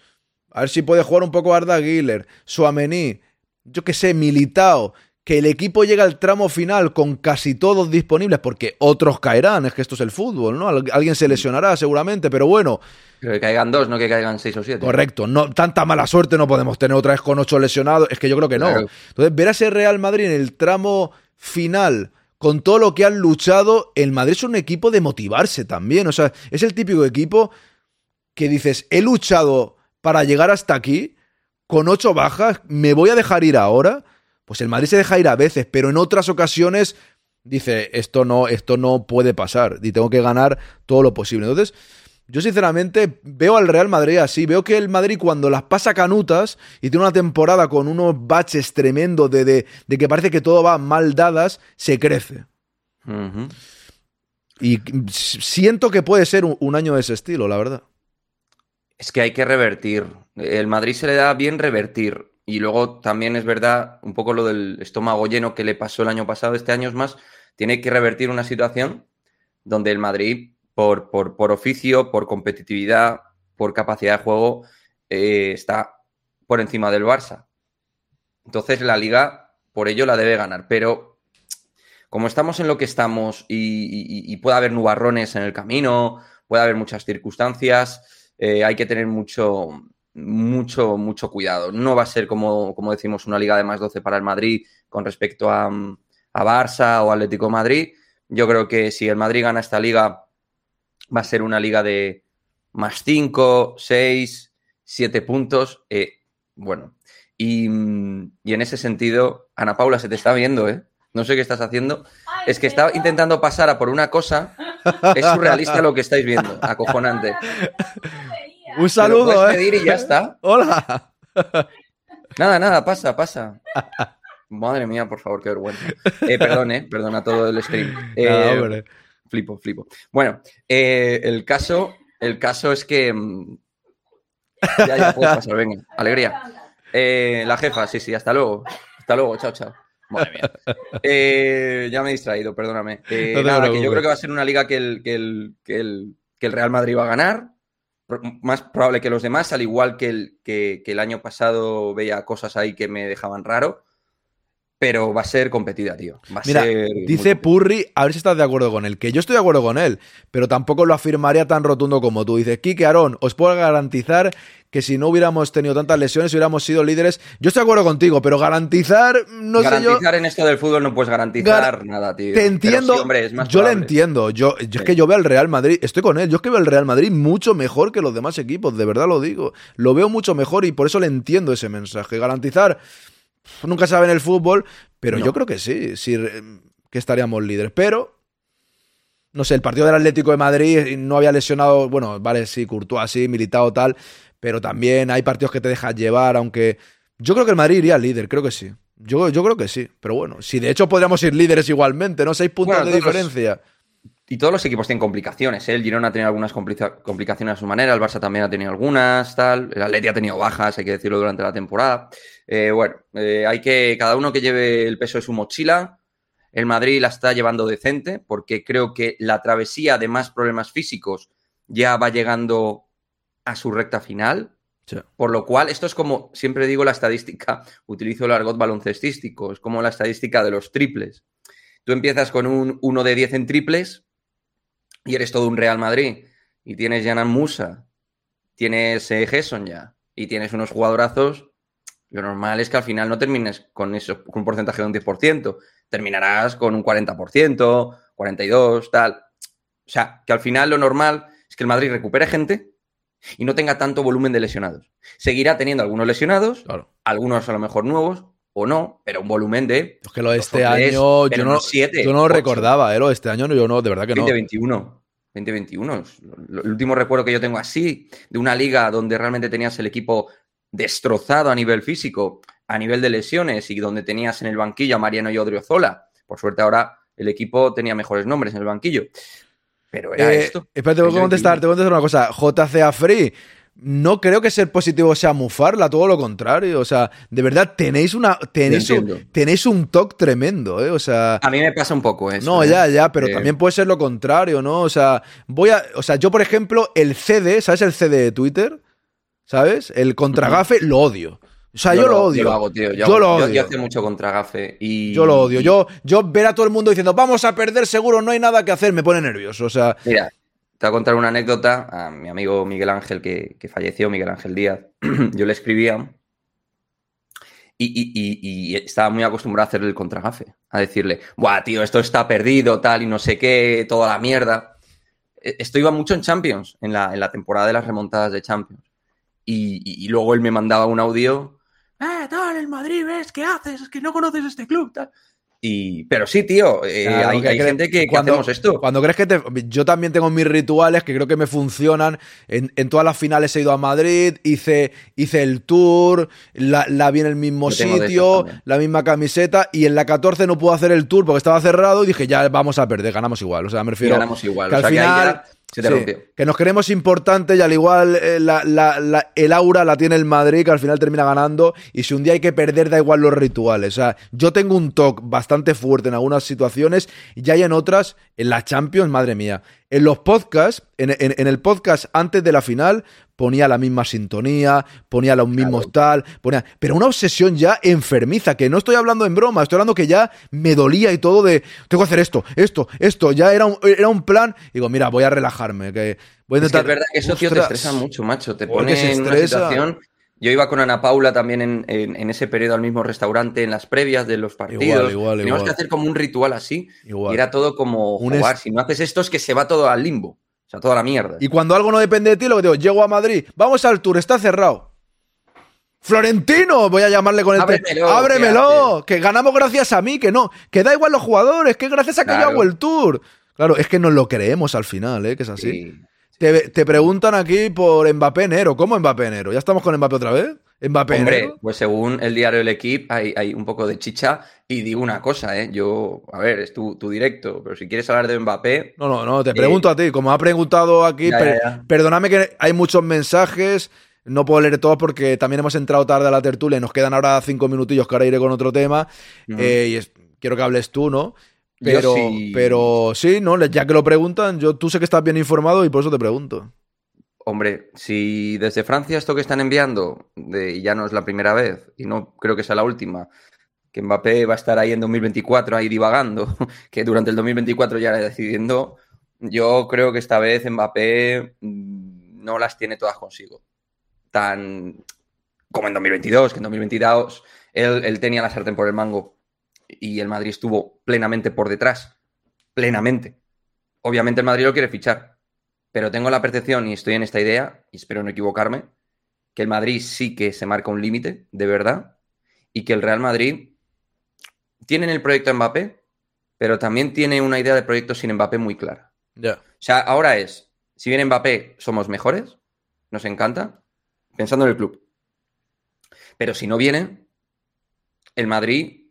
S2: a ver si puede jugar un poco Arda Güler, Suamení, yo qué sé, Militao, que el equipo llega al tramo final con casi todos disponibles, porque otros caerán, es que esto es el fútbol, ¿no? Al- Alguien se lesionará seguramente, pero bueno,
S26: Pero que caigan dos, no que caigan seis o siete.
S2: correcto, no, tanta mala suerte no podemos tener otra vez con ocho lesionados, es que yo creo que no.
S26: Claro.
S2: Entonces, ver a ese Real Madrid en el tramo final, con todo lo que han luchado, el Madrid es un equipo de motivarse también, o sea, es el típico equipo que dices, he luchado para llegar hasta aquí, con ocho bajas, me voy a dejar ir ahora. Pues el Madrid se deja ir a veces, pero en otras ocasiones dice, esto no, esto no puede pasar y tengo que ganar todo lo posible. Entonces, yo sinceramente veo al Real Madrid así, veo que el Madrid cuando las pasa canutas y tiene una temporada con unos baches tremendos de, de, de que parece que todo va mal dadas, se crece. Y siento que puede ser un, un año de ese estilo, la verdad.
S26: Es que hay que revertir. El Madrid se le da bien revertir. Y luego también es verdad un poco lo del estómago lleno que le pasó el año pasado. Este año es más, tiene que revertir una situación donde el Madrid, por, por, por oficio, por competitividad, por capacidad de juego, eh, está por encima del Barça. Entonces la liga, por ello, la debe ganar. Pero como estamos en lo que estamos y, puede haber nubarrones en el camino, puede haber muchas circunstancias, eh, hay que tener mucho, mucho, mucho cuidado. No va a ser como, como decimos una liga de más 12 para el Madrid con respecto a, a Barça o Atlético Madrid. Yo creo que si el Madrid gana esta liga, va a ser una liga de más 5, 6, 7 puntos. Eh, bueno, y, y en ese sentido, Ana Paula, se te está viendo, ¿eh? No sé qué estás haciendo. Es que está intentando pasar a por una cosa. Es surrealista lo que estáis viendo. Acojonante.
S2: Un saludo,
S26: puedes
S2: ¿eh?
S26: pedir y ya está.
S2: Hola.
S26: Nada, nada, pasa, pasa. Madre mía, por favor, qué vergüenza. Eh, perdón, eh, perdón a todo el stream. Eh, flipo, flipo. Bueno, eh, el caso, el caso es que mm, ya, ya puedes pasar, venga, alegría. Eh, la jefa, sí, sí, hasta luego. Hasta luego, chao, chao. Madre mía. Ya me he distraído, perdóname.
S2: No
S26: nada, que yo creo que va a ser una liga que el, que el, que el, que el Real Madrid va a ganar. Más probable que los demás, al igual que el, que, que el año pasado veía cosas ahí que me dejaban raro. Pero va a ser competida, tío. Va a
S2: Mira,
S26: ser
S2: dice Purri, a ver si estás de acuerdo con él, que yo estoy de acuerdo con él, pero tampoco lo afirmaría tan rotundo como tú. Dices, Kike Aarón, os puedo garantizar que si no hubiéramos tenido tantas lesiones hubiéramos sido líderes. Yo estoy de acuerdo contigo, pero garantizar, no
S26: garantizar
S2: sé yo.
S26: en esto del fútbol no puedes garantizar nada, tío.
S2: Te entiendo,
S26: sí, hombre, es más
S2: yo le
S26: probable.
S2: entiendo. Yo, yo es que yo veo al Real Madrid, estoy con él, yo es que veo al Real Madrid mucho mejor que los demás equipos, de verdad lo digo. Lo veo mucho mejor y por eso le entiendo ese mensaje. Garantizar, nunca sabe en el fútbol, pero yo creo que sí, sí, eh, que estaríamos líderes. Pero, no sé, el partido del Atlético de Madrid no había lesionado, bueno, vale, sí, Courtois, así, militado tal, pero también hay partidos que te dejas llevar, aunque yo creo que el Madrid iría líder, creo que sí. Yo, yo creo que sí, pero bueno, si de hecho podríamos ir líderes igualmente, ¿no? Seis puntos
S26: Bueno,
S2: de
S26: los-
S2: diferencia.
S26: Y todos los equipos tienen complicaciones. ¿eh? El Girona ha tenido algunas complica- complicaciones a su manera, el Barça también ha tenido algunas, tal. El Atleti ha tenido bajas, hay que decirlo, durante la temporada. Eh, bueno, eh, hay que cada uno que lleve el peso de su mochila. El Madrid la está llevando decente porque creo que la travesía de más problemas físicos ya va llegando a su recta final. Por lo cual, esto es como, siempre digo la estadística, utilizo el argot baloncestístico, es como la estadística de los triples. Tú empiezas con un 1 de 10 en triples y eres todo un Real Madrid y tienes Janan Musa, tienes eh, Gesson ya y tienes unos jugadorazos, lo normal es que al final no termines con eso, con un porcentaje de un 10%, terminarás con un 40%, 42, tal. O sea, que al final lo normal es que el Madrid recupere gente y no tenga tanto volumen de lesionados. Seguirá teniendo algunos lesionados, algunos a lo mejor nuevos o no, pero un volumen de...
S2: Es que lo de este
S26: tres,
S2: año yo no,
S26: siete,
S2: yo no lo recordaba, ¿eh? Lo de este año yo no, de verdad que no.
S26: 2021. 2021. Es lo- El último recuerdo que yo tengo así de una liga donde realmente tenías el equipo destrozado a nivel físico, a nivel de lesiones y donde tenías en el banquillo a Mariano y Odriozola. Por suerte ahora el equipo tenía mejores nombres en el banquillo. Pero era
S2: Eh,
S26: esto.
S2: Espérate, que contestar, tengo que contestar una cosa. JCA Free, no creo que ser positivo sea mufarla, todo lo contrario. O sea, de verdad, tenéis una. Tenéis,
S26: Yo
S2: un, tenéis un toque tremendo, ¿eh? O sea.
S26: A mí me pasa un poco eso.
S2: No,
S26: ¿eh?
S2: ya, ya, pero
S26: Eh,
S2: también puede ser lo contrario, ¿no? O sea, voy a. O sea, yo, por ejemplo, el CD, ¿sabes el CD de Twitter? ¿Sabes? El contragafe lo odio. O sea, yo, lo odio.
S26: Yo lo hago, tío. Yo,
S2: Yo
S26: hago-
S2: lo
S26: yo-
S2: odio.
S26: yo hacía mucho contra Gafe y...
S2: Yo lo odio. Yo, yo ver a todo el mundo diciendo, vamos a perder seguro, no hay nada que hacer, me pone nervioso. O sea,
S26: Mira, te voy a contar una anécdota a mi amigo Miguel Ángel, que, falleció, Miguel Ángel Díaz. Yo le escribía y, estaba muy acostumbrado a hacerle el contragafe, a decirle, buah, tío, esto está perdido, tal, y no sé qué, toda la mierda. E- Esto iba mucho en Champions, en la, temporada de las remontadas de Champions. Y luego él me mandaba un audio, eh, tal, el Madrid, ¿ves? ¿Qué haces? Es que no conoces este club, tal. Y, pero sí, tío, eh,
S2: Claro,
S26: hay,
S2: que
S26: gente que, que
S2: cuando,
S26: hacemos esto.
S2: Cuando crees que te. Yo también tengo mis rituales que creo que me funcionan. En, en todas las finales he ido a Madrid, hice, hice el tour, la, la vi en el mismo sitio, la misma camiseta, y en la 14 no pude hacer el tour porque estaba cerrado y dije, ya vamos a perder, ganamos igual. O sea, me refiero.
S26: ganamos igual.
S2: Que
S26: O
S2: al
S26: sea, que
S2: final.
S26: ya se te
S2: sí,
S26: rompió.
S2: que nos creemos importantes y al igual eh, la- la- la- el aura la tiene el Madrid, que al final termina ganando. Y si un día hay que perder, da igual los rituales. O sea, yo tengo un toque bastante fuerte en algunas situaciones y hay en otras, en la Champions, madre mía. En los podcasts, en, en- en el podcast antes de la final, ponía la misma sintonía, ponía los mismos tal, ponía. Pero una obsesión ya enfermiza, que no estoy hablando en broma, estoy hablando que ya me dolía y todo de tengo que hacer esto, esto, esto. Ya era un, era un plan. Digo, mira, voy a relajarme, que voy a
S26: Es que
S2: intentar.
S26: es verdad que eso, tío, te estresa mucho, macho. Te pone
S2: se
S26: en una situación. Yo iba con Ana Paula también en, en- en ese periodo al mismo restaurante, en las previas de los partidos.
S2: Igual, igual,
S26: Teníamos
S2: igual.
S26: que hacer como un ritual así.
S2: Igual.
S26: Y era todo como,
S2: Un
S26: jugar,
S2: es-
S26: si no haces esto es que se va todo al limbo. O sea, toda la mierda.
S2: Y cuando algo no depende de ti, lo que digo, llego a Madrid, vamos al tour, está cerrado. Florentino, voy a llamarle con el te-
S26: Ábremelo,
S2: ábremelo, que ganamos gracias a mí, que no, que da igual los jugadores, que gracias a que
S26: Claro.
S2: yo hago el tour. Claro, es que nos lo creemos al final, ¿eh? que es así. Te, te preguntan aquí por Mbappé Nero. ¿Cómo Mbappé Nero? ¿Ya estamos con Mbappé otra vez? ¿Mbappé
S26: Hombre,
S2: Nero?
S26: pues según el diario El Equipo hay, hay un poco de chicha y digo una cosa, ¿eh? Yo, a ver, es tu, tu directo, pero si quieres hablar de Mbappé...
S2: No, no, no, te
S26: eh,
S2: pregunto a ti. Como ha preguntado aquí,
S26: Ya,
S2: per-
S26: ya, ya.
S2: perdóname que hay muchos mensajes. No puedo leer todos porque también hemos entrado tarde a la tertulia y nos quedan ahora cinco minutillos que ahora iré con otro tema. Eh, y es- quiero que hables tú, ¿no? Pero
S26: sí.
S2: pero sí, ¿no? Ya que lo preguntan, yo tú sé que estás bien informado y por eso te pregunto.
S26: Hombre, si desde Francia esto que están enviando, de, y ya no es la primera vez, y no creo que sea la última, que Mbappé va a estar ahí en 2024 ahí divagando, que durante el 2024 ya irá decidiendo, yo creo que esta vez Mbappé mm, no las tiene todas consigo. Tan como en 2022, que en 2022 él, él tenía la sartén por el mango y el Madrid estuvo plenamente por detrás. Plenamente. Obviamente el Madrid lo quiere fichar. Pero tengo la percepción, y estoy en esta idea, y espero no equivocarme, que el Madrid sí que se marca un límite, de verdad, y que el Real Madrid tiene el proyecto Mbappé, pero también tiene una idea de proyecto sin Mbappé muy clara.
S2: Ya.
S26: O sea, ahora es, si viene Mbappé, somos mejores, nos encanta, pensando en el club. Pero si no viene, el Madrid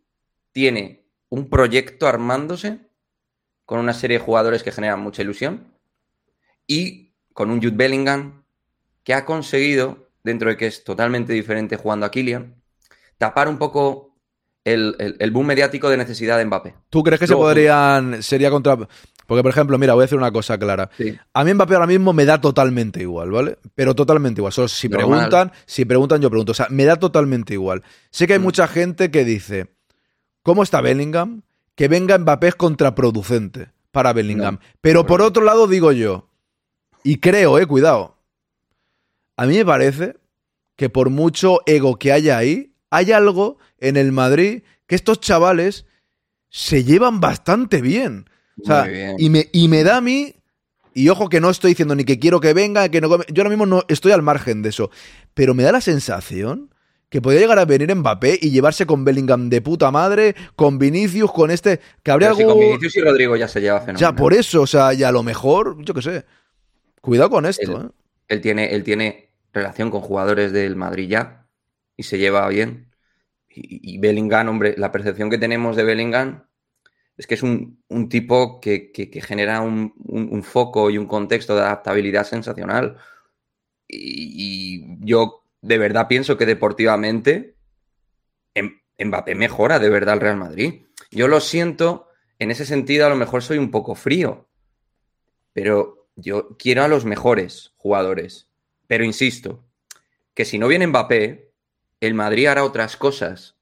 S26: tiene un proyecto armándose con una serie de jugadores que generan mucha ilusión y con un Jude Bellingham que ha conseguido, dentro de que es totalmente diferente jugando a Kylian, tapar un poco el, el- el boom mediático de necesidad de Mbappé.
S2: ¿Tú crees que
S26: Luego,
S2: se podrían. Sería contra. Porque, por ejemplo, mira, voy a decir una cosa clara.
S26: Sí.
S2: A mí Mbappé ahora mismo me da totalmente igual, ¿vale? Pero totalmente igual. Solo si
S26: Normal.
S2: preguntan, si preguntan, yo pregunto. O sea, me da totalmente igual. Sé
S26: Mm.
S2: que hay mucha gente que dice, ¿cómo está Bellingham? Que venga Mbappé es contraproducente para Bellingham. Pero por otro lado digo yo, y creo, eh, cuidado. A mí me parece que por mucho ego que haya ahí, hay algo en el Madrid que estos chavales se llevan bastante bien. O sea,
S26: bien.
S2: y me, y me da a mí, y ojo que no estoy diciendo ni que quiero que venga, que no, yo ahora mismo no estoy al margen de eso, pero me da la sensación que podría llegar a venir Mbappé y llevarse con Bellingham de puta madre, con Vinicius, con este, que habría
S26: Pero si
S2: algo...
S26: con Vinicius y Rodrigo ya se lleva fenomenal.
S2: Ya por eso, o sea, y a lo mejor, yo qué sé. Cuidado con esto,
S26: él,
S2: ¿eh?
S26: él tiene, él tiene relación con jugadores del Madrid ya y se lleva bien. Y, y Bellingham, hombre, la percepción que tenemos de Bellingham es que es un, un tipo que, que- que genera un, un- un foco y un contexto de adaptabilidad sensacional. Y, y yo de verdad pienso que deportivamente Em- Mbappé mejora de verdad al Real Madrid. Yo lo siento, en ese sentido a lo mejor soy un poco frío, pero yo quiero a los mejores jugadores. Pero insisto, que si no viene Mbappé, el Madrid hará otras cosas.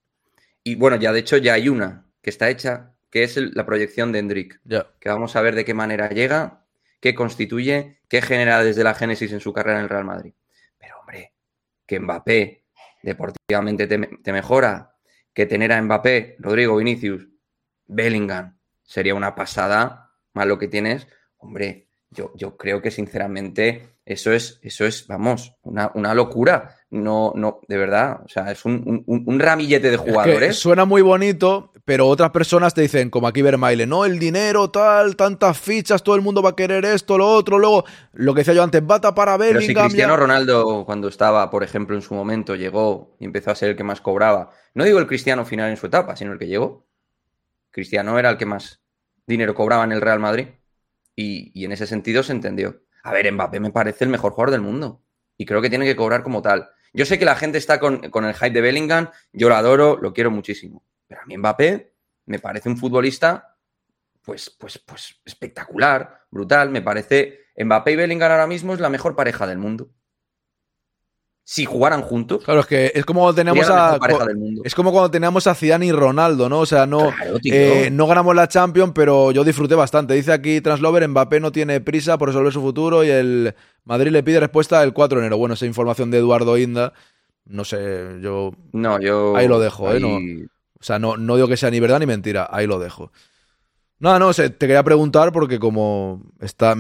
S26: Y bueno, ya de hecho ya hay una que está hecha, que es el- la proyección de Hendrik.
S2: Ya.
S26: Que vamos a ver de qué manera llega, qué constituye, qué genera desde la génesis en su carrera en el Real Madrid. Que Mbappé deportivamente te, te mejora, que tener a Mbappé, Rodrigo, Vinicius, Bellingham, sería una pasada, más lo que tienes, hombre, yo, yo creo que sinceramente eso es, eso es, vamos, una, una locura. No, no, de verdad, o sea, es un, un- un ramillete de
S2: Es que
S26: jugadores.
S2: suena muy bonito, pero otras personas te dicen, como aquí Vermaile, no, el dinero, tal, tantas fichas, todo el mundo va a querer esto, lo otro, luego, lo que decía yo antes, va a tapar a
S26: Pero si
S2: Bellingham.
S26: Cristiano
S2: ya-
S26: Ronaldo, cuando estaba, por ejemplo, en su momento, llegó y empezó a ser el que más cobraba, no digo el Cristiano final en su etapa, sino el que llegó. Cristiano era el que más dinero cobraba en el Real Madrid. Y, y en ese sentido se entendió. A ver, Mbappé me parece el mejor jugador del mundo. Y creo que tiene que cobrar como tal. Yo sé que la gente está con, con el hype de Bellingham, yo lo adoro, lo quiero muchísimo. Pero a mí Mbappé me parece un futbolista pues, pues, pues espectacular, brutal. Me parece Mbappé y Bellingham ahora mismo es la mejor pareja del mundo. Si jugaran juntos.
S2: Claro, es que es como cuando teníamos a. Es como cuando teníamos a Zidane y Ronaldo, ¿no? O sea, no, eh, no ganamos la Champions, pero yo disfruté bastante. Dice aquí Translover, Mbappé no tiene prisa por resolver su futuro y el Madrid le pide respuesta el 4 de enero. Bueno, esa información de Eduardo Inda, no sé, yo...
S26: No, yo...
S2: Ahí lo dejo, ¿eh? No, o sea, no, no digo que sea ni verdad ni mentira, ahí lo dejo. No, sé, te quería preguntar porque como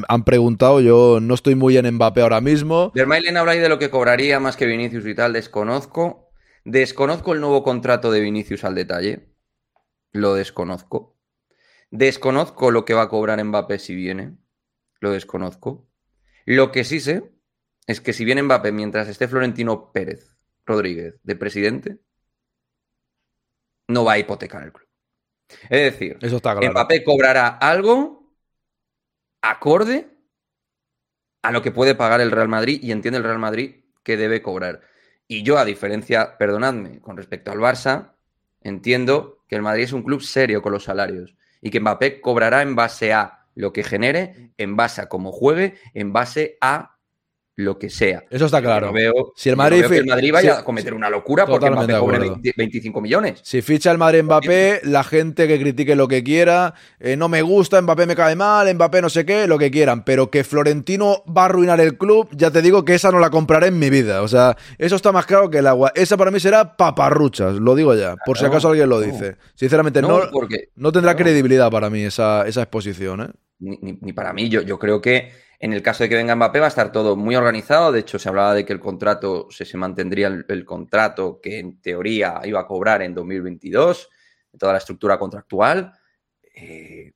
S2: han preguntado, yo no estoy muy en Mbappé ahora mismo.
S26: Vermaelen habla ahí de lo que cobraría más que Vinicius y tal, desconozco. Desconozco el nuevo contrato de Vinicius al detalle. Lo desconozco. Desconozco lo que va a cobrar Mbappé si viene. Lo desconozco. Lo que sí sé es que si viene Mbappé mientras esté Florentino Pérez Rodríguez de presidente, no va a hipotecar el club. Es decir,
S2: Eso está claro.
S26: Mbappé cobrará algo acorde a lo que puede pagar el Real Madrid y entiende el Real Madrid que debe cobrar. Y yo, a diferencia, perdonadme, con respecto al Barça, entiendo que el Madrid es un club serio con los salarios y que Mbappé cobrará en base a lo que genere, en base a cómo juegue, en base a lo que sea.
S2: Eso está claro.
S26: no veo,
S2: si el
S26: yo no
S2: Madrid,
S26: veo que el Madrid vaya
S2: si-
S26: a cometer una locura porque Mbappé cobre
S2: acuerdo.
S26: 20 25 millones.
S2: Si ficha el Madrid Mbappé, la gente que critique lo que quiera, eh, no me gusta, Mbappé me cae mal, Mbappé no sé qué, lo que quieran, pero que Florentino va a arruinar el club, ya te digo que esa no la compraré en mi vida. O sea, eso está más claro que el agua. Esa para mí será paparruchas, lo digo ya, por si acaso alguien lo
S26: no.
S2: dice. Sinceramente,
S26: No, porque-
S2: no tendrá credibilidad para mí esa, esa exposición. ¿eh?
S26: ni, ni- ni para mí. Yo, yo creo que en el caso de que venga Mbappé va a estar todo muy organizado. De hecho, se hablaba de que el contrato se, se mantendría el, el contrato que en teoría iba a cobrar en 2022, toda la estructura contractual. Eh,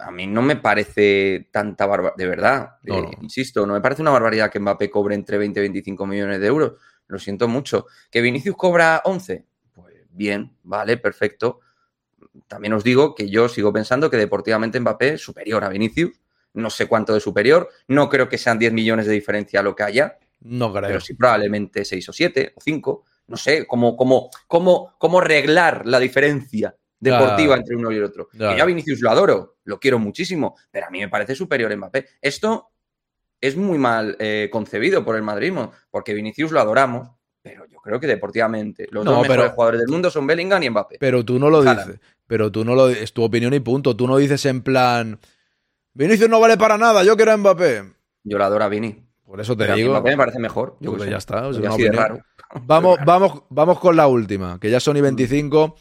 S26: a mí no me parece tanta barbaridad, de verdad,
S2: No,
S26: eh, insisto, no me parece una barbaridad que Mbappé cobre entre 20 y 25 millones de euros. Lo siento mucho. ¿Que Vinicius cobra 11? Pues bien, vale, perfecto. También os digo que yo sigo pensando que deportivamente Mbappé es superior a Vinicius. No sé cuánto de superior. No creo que sean 10 millones de diferencia lo que haya.
S2: No creo.
S26: Pero sí probablemente 6 o 7 o 5. No sé cómo, cómo, cómo, cómo reglar la diferencia deportiva
S2: Claro.
S26: entre uno y el otro. Que yo a Vinicius lo adoro, lo quiero muchísimo, pero a mí me parece superior Mbappé. Esto es muy mal eh, concebido por el madridismo, porque Vinicius lo adoramos, pero yo creo que deportivamente los
S2: No,
S26: dos mejores
S2: pero-
S26: jugadores del mundo son Bellingham y Mbappé.
S2: Pero tú no lo dices. Pero tú no lo es tu opinión y punto. Tú no dices en plan. Vinicius no vale para nada, yo quiero a Mbappé.
S26: Yo lo adoro a Vini.
S2: Por eso te
S26: Pero a
S2: digo.
S26: Mbappé me parece mejor. Yo
S2: Pues
S26: sé.
S2: ya está. es una opinión.
S26: raro.
S2: Vamos, vamos, vamos con la última, que ya son y 25.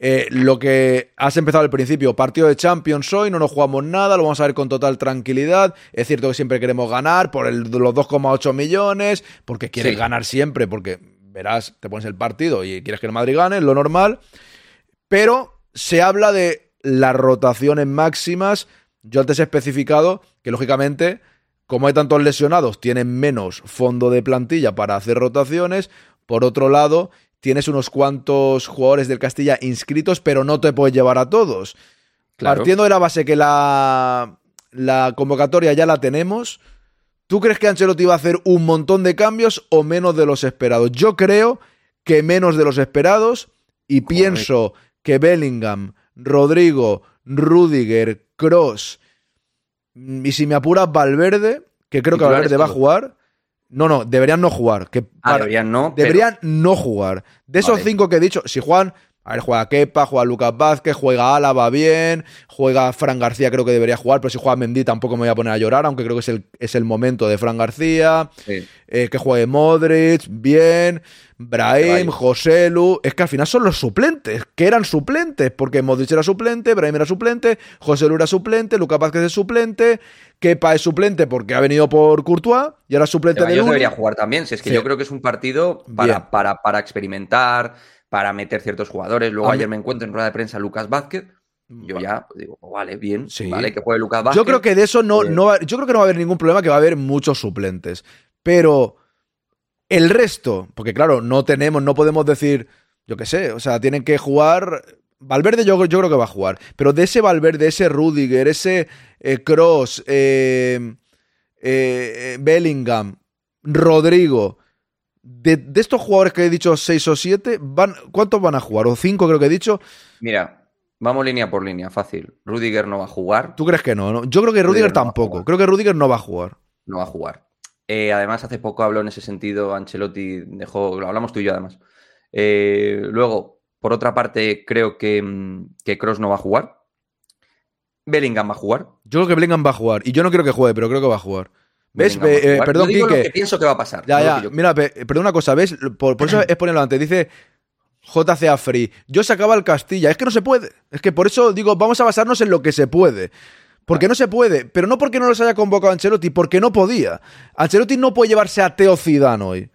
S2: Eh, lo que has empezado al principio, partido de Champions hoy, no nos jugamos nada, lo vamos a ver con total tranquilidad. Es cierto que siempre queremos ganar por el- los 2,8 millones, porque quieres
S26: Sí.
S2: ganar siempre, porque verás, te pones el partido y quieres que el Madrid gane, es lo normal. Pero se habla de las rotaciones máximas. Yo antes he especificado que, lógicamente, como hay tantos lesionados, tienen menos fondo de plantilla para hacer rotaciones. Por otro lado, tienes unos cuantos jugadores del Castilla inscritos, pero no te puedes llevar a todos.
S26: Claro.
S2: Partiendo de la base que la, la convocatoria ya la tenemos, ¿tú crees que Ancelotti va a hacer un montón de cambios o menos de los esperados? Yo creo que menos de los esperados y pienso que Bellingham, Rodrigo, Rudiger, Cross y si me apuras Valverde, que creo que Valverde va a jugar. No, no, deberían no jugar. Que
S26: Ah, deberían no, pero-
S2: Deberían no jugar. De esos
S26: Vale.
S2: cinco que he dicho, si juegan, a ver, juega Kepa, juega Lucas Vázquez, juega Álava bien, juega Fran García, creo que debería jugar, pero si juega Mendy tampoco me voy a poner a llorar, aunque creo que es el, es el momento de Fran García.
S26: Sí.
S2: Eh, que juegue Modric, bien, Brahim. José Lu. Es que al final son los suplentes, que eran suplentes, porque Modric era suplente, Brahim era suplente, José Lu era suplente, Lucas Vázquez es suplente, Kepa es suplente porque ha venido por Courtois y ahora es suplente de
S26: debería jugar también. Si es que
S2: Sí.
S26: yo creo que es un partido para, para, para experimentar, para meter ciertos jugadores. Luego ayer me encuentro en rueda de prensa Lucas Vázquez. Yo ya pues, digo, pues vale, bien,
S2: Sí.
S26: vale, que juegue Lucas Vázquez.
S2: Yo creo que de eso no,
S26: Eh,
S2: no va, yo creo que no va a haber ningún problema, que va a haber muchos suplentes. Pero el resto, porque claro, no tenemos, no podemos decir, yo qué sé, o sea, tienen que jugar. Valverde yo, yo creo que va a jugar. Pero de ese Valverde, ese Rudiger, ese Cross, Bellingham, Rodrigo. De, de estos jugadores que he dicho, seis o siete, van, ¿cuántos van a jugar? O cinco creo que he dicho.
S26: Mira, vamos línea por línea, fácil. Rudiger no va a jugar.
S2: ¿Tú crees que no? no? Yo creo que Rudiger
S26: no
S2: tampoco. Creo que Rudiger no va a jugar.
S26: No va a jugar. Eh, además, hace poco habló en ese sentido, Ancelotti dejó, lo hablamos tú y yo además. Eh, luego, por otra parte, creo que, mm, que Cross no va a jugar. Bellingham va a jugar.
S2: Yo creo que Bellingham va a jugar. Y yo no quiero que juegue, pero creo que va a jugar. ¿Ves? Eh, perdón,
S26: Yo digo lo que pienso que va a pasar.
S2: Ya, ya.
S26: yo-
S2: Mira, pe- perdón una cosa, ¿ves? Por, por eso es ponerlo antes. Dice JCA Free. Yo sacaba el Castilla. Es que no se puede. Es que por eso digo, vamos a basarnos en lo que se puede. Porque no se puede, pero no porque no los haya convocado Ancelotti, porque no podía. Ancelotti no puede llevarse a Teo Zidane hoy.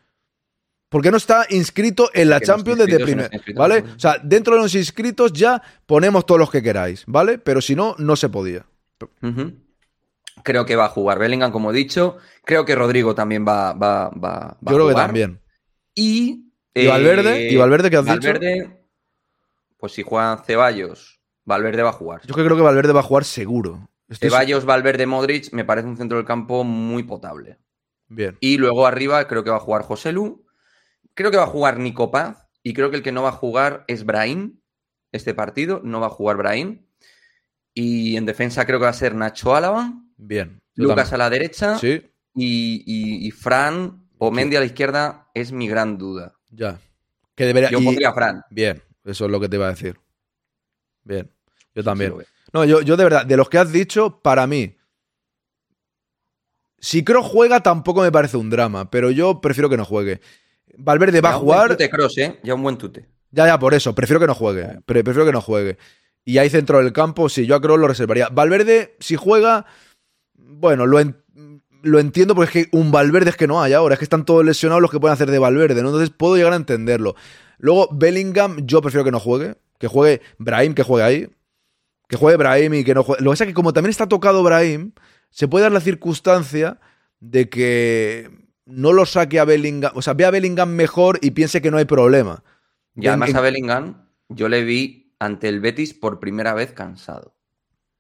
S2: Porque no está inscrito en la Champions desde primer. ¿Vale?
S26: no.
S2: O sea, dentro de los inscritos ya ponemos todos los que queráis, ¿vale? Pero si no, no se podía.
S26: Ujú. Creo que va a jugar Bellingham, como he dicho. Creo que Rodrigo también va, va, va, va a
S2: Yo creo que también.
S26: Y.
S2: ¿Y Valverde? ¿Y Valverde qué has dicho?
S26: Valverde, pues si juegan Ceballos, Valverde va a jugar.
S2: Yo creo que Valverde va a jugar seguro. Estoy
S26: Ceballos, Valverde, Modric me parece un centro del campo muy potable.
S2: Bien.
S26: Y luego arriba creo que va a jugar José Lu. Creo que va a jugar Nico Paz. Y creo que el que no va a jugar es Brahim. Este partido no va a jugar Brahim. Y en defensa creo que va a ser Nacho Álava.
S2: Bien.
S26: Lucas
S2: también.
S26: a la derecha.
S2: Sí.
S26: y, y- y Fran o Mendy a la izquierda es mi gran duda.
S2: Ya. Que debería.
S26: Yo
S2: y-
S26: pondría a Fran.
S2: Bien, eso es lo que te iba a decir. Bien. Yo también. no, yo, yo de verdad, de los que has dicho, para mí. Si Kroos juega, tampoco me parece un drama, pero yo prefiero que no juegue. Valverde va a
S26: Ya un buen
S2: jugar.
S26: tute, Kroos, ¿eh? Ya un buen tute.
S2: Ya, ya, por eso, prefiero que no juegue. Pre- prefiero que no juegue. Y ahí centro del campo, sí, yo a Kroos lo reservaría. Valverde, si juega, bueno, lo, en- lo entiendo porque es que un Valverde es que no hay ahora, es que están todos lesionados los que pueden hacer de Valverde, ¿no? Entonces puedo llegar a entenderlo. Luego, Bellingham, yo prefiero que no juegue, que juegue Brahim, que juegue ahí. Que juegue Brahim y que no juegue. Lo que pasa es que como también está tocado Brahim, se puede dar la circunstancia de que no lo saque a Bellingham, o sea, ve a Bellingham mejor y piense que no hay problema.
S26: Y además
S2: En-
S26: a Bellingham, yo le vi ante el Betis por primera vez cansado.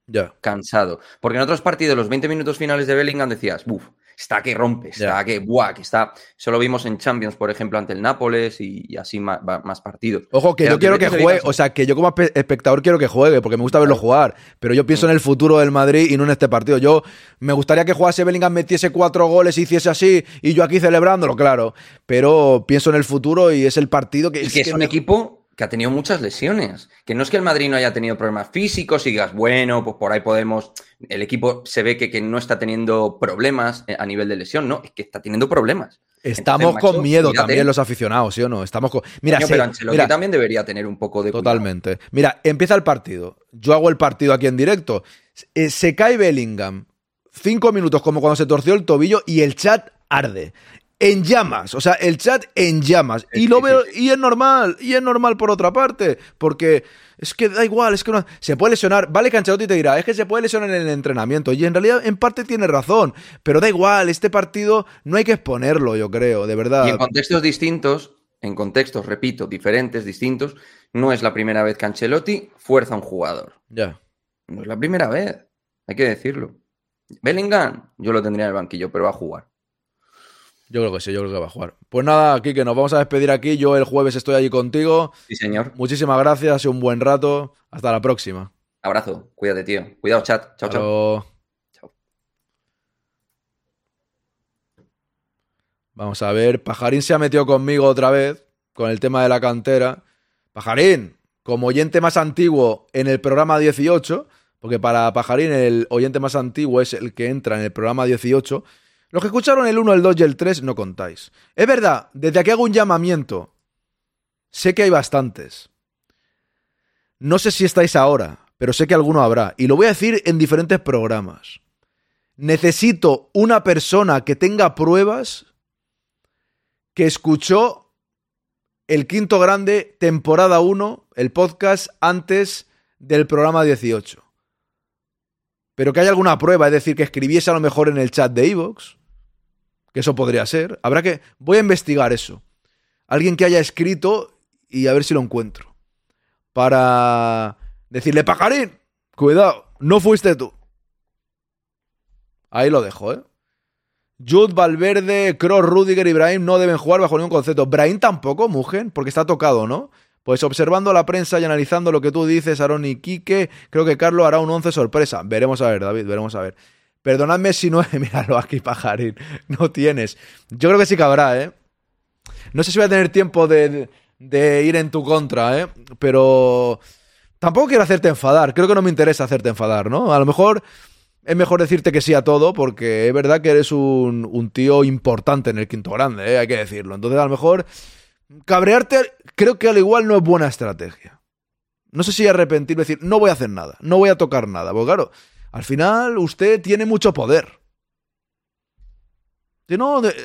S2: Ya.
S26: Cansado. Porque en otros partidos, los 20 minutos finales de Bellingham decías, buf, está que rompe, está que, buah, que está. Eso lo vimos en Champions, por ejemplo, ante el Nápoles y, y así más, más partidos.
S2: Ojo, que
S26: Pero
S2: yo quiero que juegue, o sea, que yo como espe- espectador quiero que juegue, porque me gusta verlo jugar, pero yo pienso en el futuro del Madrid y no en este partido. Yo me gustaría que jugase Bellingham, metiese cuatro goles hiciese así, y yo aquí celebrándolo, claro, pero pienso en el futuro y es el partido que...
S26: Y que es un equipo que ha tenido muchas lesiones. Que no es que el Madrid no haya tenido problemas físicos y digas, bueno, pues por ahí podemos. El equipo se ve que, que no está teniendo problemas eh, a nivel de lesión, no, es que está teniendo problemas.
S2: Estamos
S26: Entonces, macho,
S2: con miedo también los aficionados, ¿sí o no? Estamos con... Mira,
S26: Coño,
S2: sí,
S26: pero Ancelotti
S2: mira,
S26: también debería tener un poco de cuidado.
S2: Totalmente. Mira, empieza el partido. Yo hago el partido aquí en directo. Eh, se cae Bellingham. Cinco minutos como cuando se torció el tobillo y el chat arde. En llamas. O sea, el chat en llamas. Y lo veo. Y es normal. Y es normal por otra parte. Porque es que da igual. Es que no- se puede lesionar. Vale, que Ancelotti te dirá. Es que se puede lesionar en el entrenamiento. Y en realidad, en parte tiene razón. Pero da igual. Este partido no hay que exponerlo, yo creo. De verdad.
S26: Y en contextos distintos, en contextos, repito, diferentes, distintos, no es la primera vez que Ancelotti fuerza a un jugador.
S2: Ya.
S26: No es la primera vez, hay que decirlo. Bellingham, yo lo tendría en el banquillo, pero va a jugar.
S2: Yo creo que sí, yo creo que va a jugar. Pues nada, aquí que nos vamos a despedir aquí. Yo el jueves estoy allí contigo.
S26: Sí, señor.
S2: Muchísimas gracias, ha sido un buen rato. Hasta la próxima.
S26: Abrazo, cuídate, tío. Cuidado, chat. Chao, chao.
S2: luego. Vamos a ver, Pajarín se ha metido conmigo otra vez con el tema de la cantera. Pajarín, como oyente más antiguo en el programa 18, porque para Pajarín el oyente más antiguo es el que entra en el programa 18, los que escucharon el 1, el 2 y el 3 no contáis. Es verdad, desde aquí hago un llamamiento. Sé que hay bastantes. No sé si estáis ahora, pero sé que alguno habrá. Y lo voy a decir en diferentes programas. Necesito una persona que tenga pruebas que escuchó el quinto grande, temporada 1, el podcast antes del programa 18. Pero que haya alguna prueba, es decir, que escribiese a lo mejor en el chat de Evox, que eso podría ser. Habrá que. Voy a investigar eso. Alguien que haya escrito y a ver si lo encuentro. Para decirle, pajarín, cuidado, no fuiste tú. Ahí lo dejo, ¿eh? Jude, Valverde, Kroos, Rudiger y Brahim no deben jugar bajo ningún concepto. Brahim tampoco, Mugen, porque está tocado, ¿no? Pues observando la prensa y analizando lo que tú dices, Aaron y Quique, creo que Carlos hará un 11 sorpresa. Veremos a ver, David, veremos a ver. Perdonadme si no... Míralo aquí, pajarín. No tienes. Yo creo que sí que habrá, ¿eh? No sé si voy a tener tiempo de, de ir en tu contra, ¿eh? Pero tampoco quiero hacerte enfadar. Creo que no me interesa hacerte enfadar, ¿no? A lo mejor es mejor decirte que sí a todo porque es verdad que eres un, un tío importante en el quinto grande, ¿eh? hay que decirlo. Entonces a lo mejor cabrearte creo que al igual no es buena estrategia. No sé si arrepentirme decir, no voy a hacer nada, no voy a tocar nada. Porque claro, al final usted tiene mucho poder. De-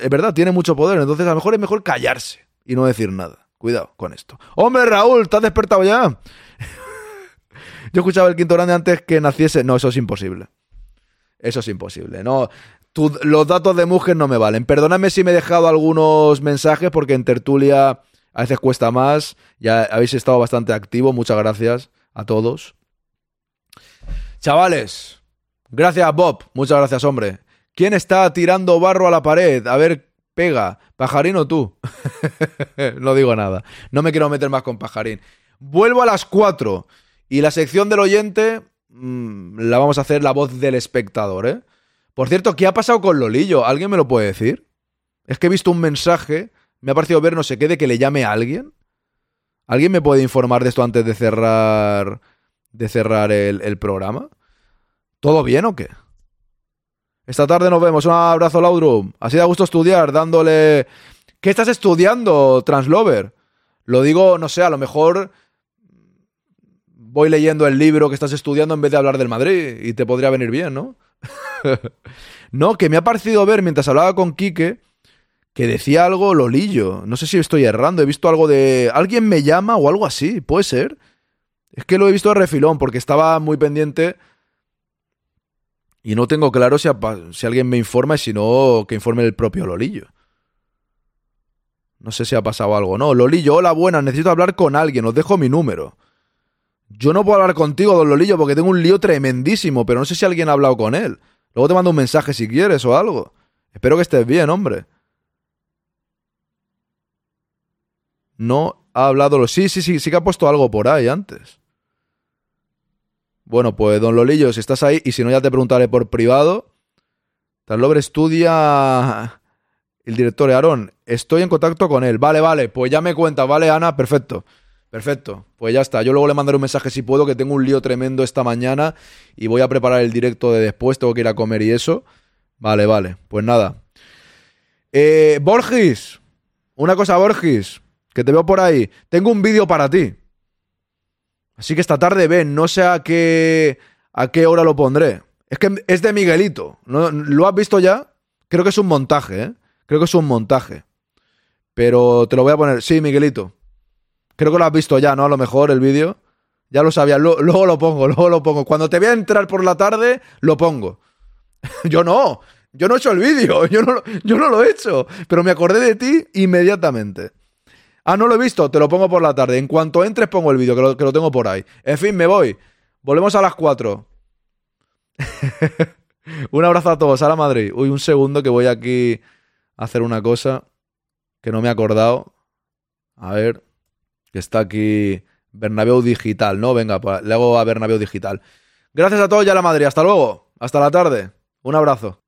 S2: es verdad, tiene mucho poder. Entonces a lo mejor es mejor callarse y no decir nada. Cuidado con esto. Hombre, Raúl, ¿estás despertado ya? Yo escuchaba el quinto grande antes que naciese. No, eso es imposible. Eso es imposible. No, los datos de Mugen no me valen. Perdóname si me he dejado algunos mensajes porque en tertulia a veces cuesta más. Ya habéis estado bastante activos. Muchas gracias a todos. Chavales, gracias Bob. Muchas gracias, hombre. ¿Quién está tirando barro a la pared? A ver, pega. ¿Pajarín o tú? no digo nada. No me quiero meter más con Pajarín. Vuelvo a las 4. Y la sección del oyente mm, la vamos a hacer la voz del espectador, ¿eh? Por cierto, ¿qué ha pasado con Lolillo? ¿Alguien me lo puede decir? Es que he visto un mensaje, me ha parecido ver no sé qué, de que le llame a alguien. ¿Alguien me puede informar de esto antes de cerrar, de cerrar el, el programa? ¿Todo bien o qué? Esta tarde nos vemos. Un abrazo, Laudrum. Así da gusto estudiar, dándole... ¿Qué estás estudiando, Translover? Lo digo, no sé, a lo mejor voy leyendo el libro que estás estudiando en vez de hablar del Madrid y te podría venir bien, ¿no? no, que me ha parecido ver mientras hablaba con Quique que decía algo Lolillo. No sé si estoy errando, he visto algo de... ¿Alguien me llama o algo así? ¿Puede ser? Es que lo he visto de refilón porque estaba muy pendiente y no tengo claro si, si alguien me informa y si no, que informe el propio Lolillo. No sé si ha pasado algo. No, Lolillo, hola, buena, necesito hablar con alguien, os dejo mi número. Yo no puedo hablar contigo, don Lolillo, porque tengo un lío tremendísimo, pero no sé si alguien ha hablado con él. Luego te mando un mensaje si quieres o algo. Espero que estés bien, hombre. No ha hablado... Sí, sí, sí, sí que ha puesto algo por ahí antes. Bueno, pues don Lolillo, si estás ahí, y si no ya te preguntaré por privado. Translover estudia el director Aarón. Estoy en contacto con él. Vale, vale, pues ya me cuenta, vale, Ana, perfecto. Perfecto, pues ya está. Yo luego le mandaré un mensaje si puedo, que tengo un lío tremendo esta mañana y voy a preparar el directo de después, tengo que ir a comer y eso. Vale, vale, pues nada. Eh, Borgis, una cosa, Borgis, que te veo por ahí. Tengo un vídeo para ti. Así que esta tarde ven, no sé a qué, a qué hora lo pondré. Es que es de Miguelito. ¿no? ¿Lo has visto ya? Creo que es un montaje, ¿eh? Creo que es un montaje. Pero te lo voy a poner. Sí, Miguelito. Creo que lo has visto ya, ¿no? A lo mejor el vídeo. Ya lo sabía. luego lo pongo, luego lo pongo. Cuando te voy a entrar por la tarde, lo pongo. yo no. Yo no he hecho el vídeo. Yo no, yo no lo he hecho. Pero me acordé de ti inmediatamente. Ah, no lo he visto. Te lo pongo por la tarde. En cuanto entres, pongo el vídeo, que lo, que lo tengo por ahí. En fin, me voy. Volvemos a las 4. un abrazo a todos. A la Madrid. Uy, un segundo que voy aquí a hacer una cosa que no me he acordado. A ver que está aquí Bernabéu Digital, ¿no? Venga, pues le hago a Bernabéu Digital. Gracias a todos y a la madre. Hasta luego. Hasta la tarde. Un abrazo.